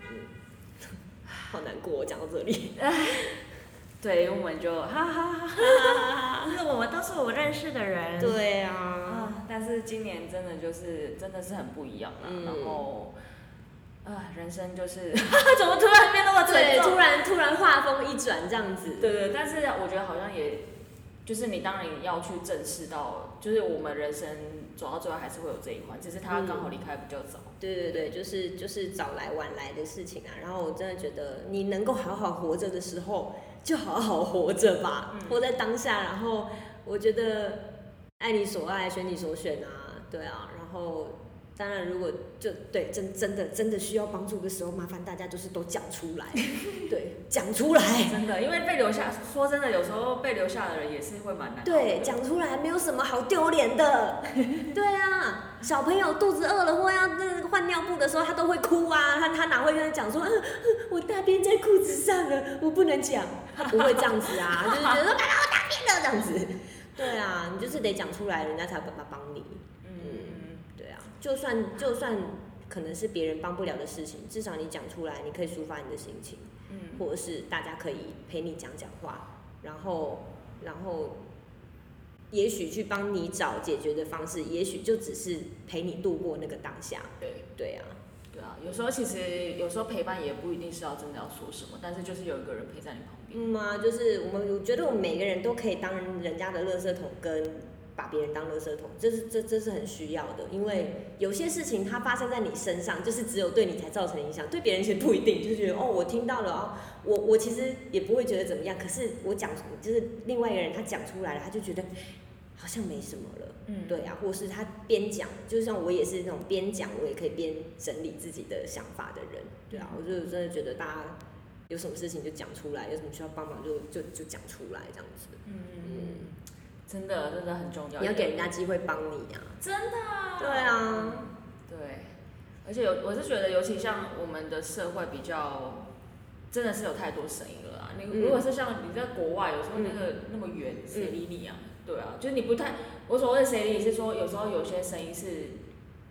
嗯，好难过，讲到这里。对，我们就哈哈哈哈，就是我们都是我认识的人。对啊，啊，但是今年真的就是真的是很不一样了，嗯然后。啊，人生就是 怎么突然变那么沉对，重？突然突然画风一转这样子。对对，但是我觉得好像也，就是你当然要去正视到，就是我们人生走到最后还是会有这一环，只是他刚好离开比较早。对对对，就是就是早来晚来的事情啊。然后我真的觉得，你能够好好活着的时候，就好好活着吧，嗯活在当下。然后我觉得，爱你所爱，选你所选啊，对啊。然后当然，如果就对真真的真的需要帮助的时候，麻烦大家就是都讲出来，对，讲出来。真的，因为被留下，说真的，有时候被留下的人也是会蛮难熬的。对，讲出来没有什么好丢脸的。对啊，小朋友肚子饿了或要那换尿布的时候，他都会哭啊，他他哪会跟他讲说，我大便在裤子上了，我不能讲，他不会这样子啊，就是觉得说，我大便了这样子。对啊，你就是得讲出来，人家才有办法帮你。就算就算可能是别人帮不了的事情，至少你讲出来，你可以抒发你的心情。嗯或者是大家可以陪你讲讲话，然后然后也许去帮你找解决的方式，也许就只是陪你度过那个当下。对对啊，对啊，有时候其实有时候陪伴也不一定是要真的要说什么，但是就是有一个人陪在你旁边。嗯啊，就是我们我觉得我们每个人都可以当人家的垃圾桶，跟把别人当垃圾桶，这是这这是很需要的，因为有些事情它发生在你身上，就是只有对你才造成影响，对别人其实不一定，就是觉得哦，我听到了哦，我我其实也不会觉得怎么样，可是我讲就是另外一个人他讲出来了，他就觉得好像没什么了。嗯，对啊，或是他边讲，就像我也是那种边讲，我也可以边整理自己的想法的人。对啊，我就真的觉得大家有什么事情就讲出来，有什么需要帮忙就就就讲出来这样子。嗯，真的真的很重要。你要给人家机会帮你啊。真的啊。对啊，对，而且有我是觉得，尤其像我们的社会比较，真的是有太多声音了啊。你嗯如果是像你在国外，有时候那个那么远，谁理你啊？对啊，就是你不太，我所谓的谁理你是说，有时候有些声音是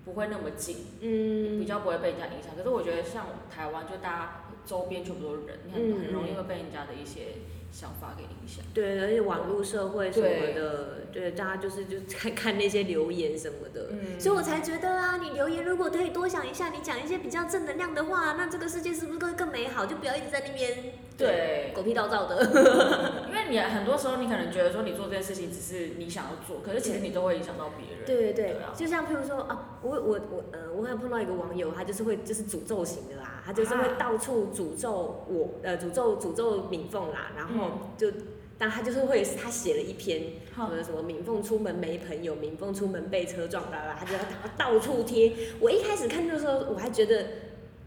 不会那么近，嗯比嗯，较不会被人家影响。可是我觉得像台湾，就大家周边全部都是人，你很嗯很容易会被人家的一些想法给影响。对，而且网络社会什么的，对，大家就是就看看那些留言什么的。嗯所以我才觉得啊，你留言如果可以多想一下，你讲一些比较正能量的话，那这个世界是不是会更美好？就不要一直在那边对狗屁倒灶的。因为你很多时候你可能觉得说你做这件事情只是你想要做，可是其实你都会影响到别人。对对对，啊，就像譬如说啊，我我我呃，我还碰到一个网友，他就是会就是诅咒型的啦，他就是会啊到处诅咒我呃诅咒诅咒敏凤啦，然后嗯就。但他就是会，他写了一篇，好什么什么敏凤出门没朋友，敏凤出门被车撞，啦啦，他就他到处贴。我一开始看的时候，我还觉得，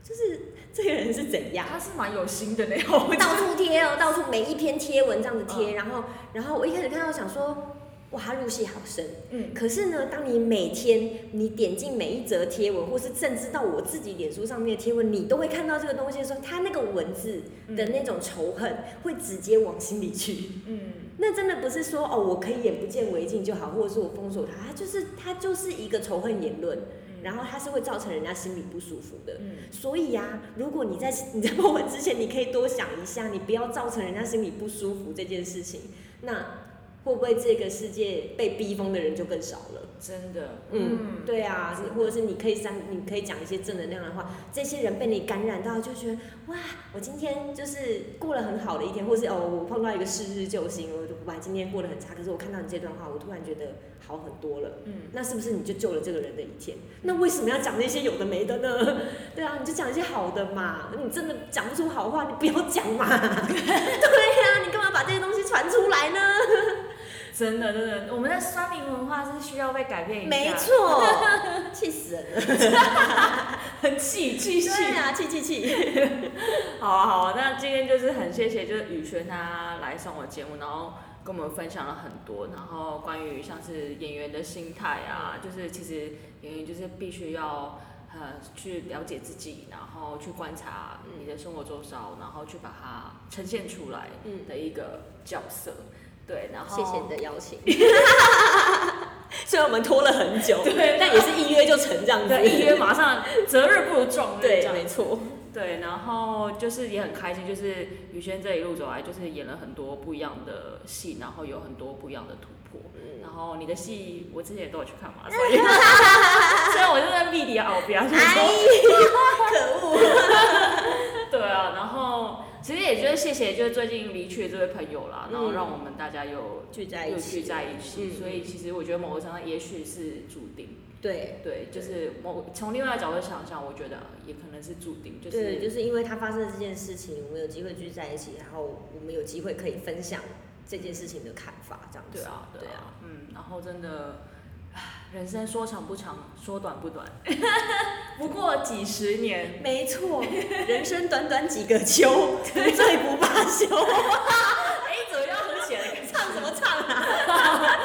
就是这个人是怎样，他是蛮有心的那种。到处贴哦，到处每一篇贴文这样子贴，嗯然后然后我一开始看到想说，哇，他入戏好深。嗯，可是呢，当你每天你点进每一则贴文，或是甚至到我自己脸书上面的贴文，你都会看到这个东西的时候，他那个文字的那种仇恨会直接往心里去。嗯，那真的不是说哦，我可以眼不见为净就好，或者是我封锁他，他就是他就是一个仇恨言论，然后他是会造成人家心里不舒服的。嗯，所以呀、如果你在 你在播文之前，你可以多想一下，你不要造成人家心里不舒服这件事情，那会不会这个世界被逼疯的人就更少了？真的，嗯，对啊，或者是你可以删，你可以讲一些正能量的话，这些人被你感染到，就觉得哇，我今天就是过了很好的一天，或是哦，我碰到一个事日救星，我本来今天过得很差，可是我看到你这段话，我突然觉得好很多了。嗯，那是不是你就救了这个人的一天？那为什么要讲那些有的没的呢？对啊，你就讲一些好的嘛。你真的讲不出好话，你不要讲嘛。对呀、你干嘛把这些东西传出来呢？真的真的，我们的酸民文化是需要被改变一下。没，错，气死人了。很气气气。对啊，气气气。好啊好啊，那今天就是很谢谢就是宇轩他来上我节目，然后跟我们分享了很多，然后关于像是演员的心态啊，就是其实演员就是必须要呃去了解自己，然后去观察你的生活周遭，然后去把它呈现出来嗯的一个角色。对，然后谢谢你的邀请。虽然我们拖了很久，对但也是一约就成这样子。一约马上择日不如撞日，这对，样没错。对，然后就是也很开心，就是宇轩这一路走来，就是演了很多不一样的戏，然后有很多不一样的突破。然后你的戏我之前也都有去看嘛，所以 虽然我就在密底熬标，就是哎说，可恶！对啊，然后其实也就是谢谢，就是最近离去的这位朋友啦，然后嗯让我们大家又聚在一又起，聚在一起，嗯。所以其实我觉得某个程度上也许是注定，对。对，就是某从另外一个角度想想，我觉得也可能是注定，就是对，就是因为他发生了这件事情，我们有机会聚在一起，然后我们有机会可以分享这件事情的看法，这样子。对啊，对啊，，嗯，然后真的，唉人生说长不长，说短不短，不过几十年。没错，人生短短几个秋，不醉不罢休。哎，怎么要合起来？唱什么唱啊？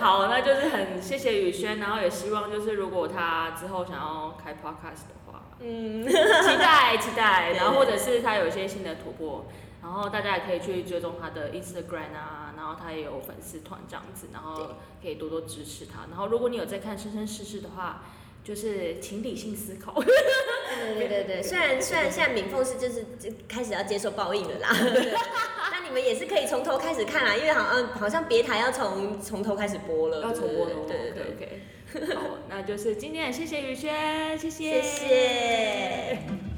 好，那就是很谢谢宇轩，然后也希望就是如果他之后想要开 podcast 的话，嗯，期待期待，然后或者是他有一些新的突破，然后大家也可以去追踪他的 Instagram 啊，然后他也有粉丝团这样子，然后可以多多支持他。然后如果你有在看《生生世世》的话，就是请理性思考。对对对对，虽然虽然现在敏凤是就是就开始要接受报应了啦，对 但你们也是可以从头开始看啦，因为好像好像别台要从从头开始播了，要重播的哦，对对对 OK。好，那就是今天也谢谢宇轩，谢谢，谢谢。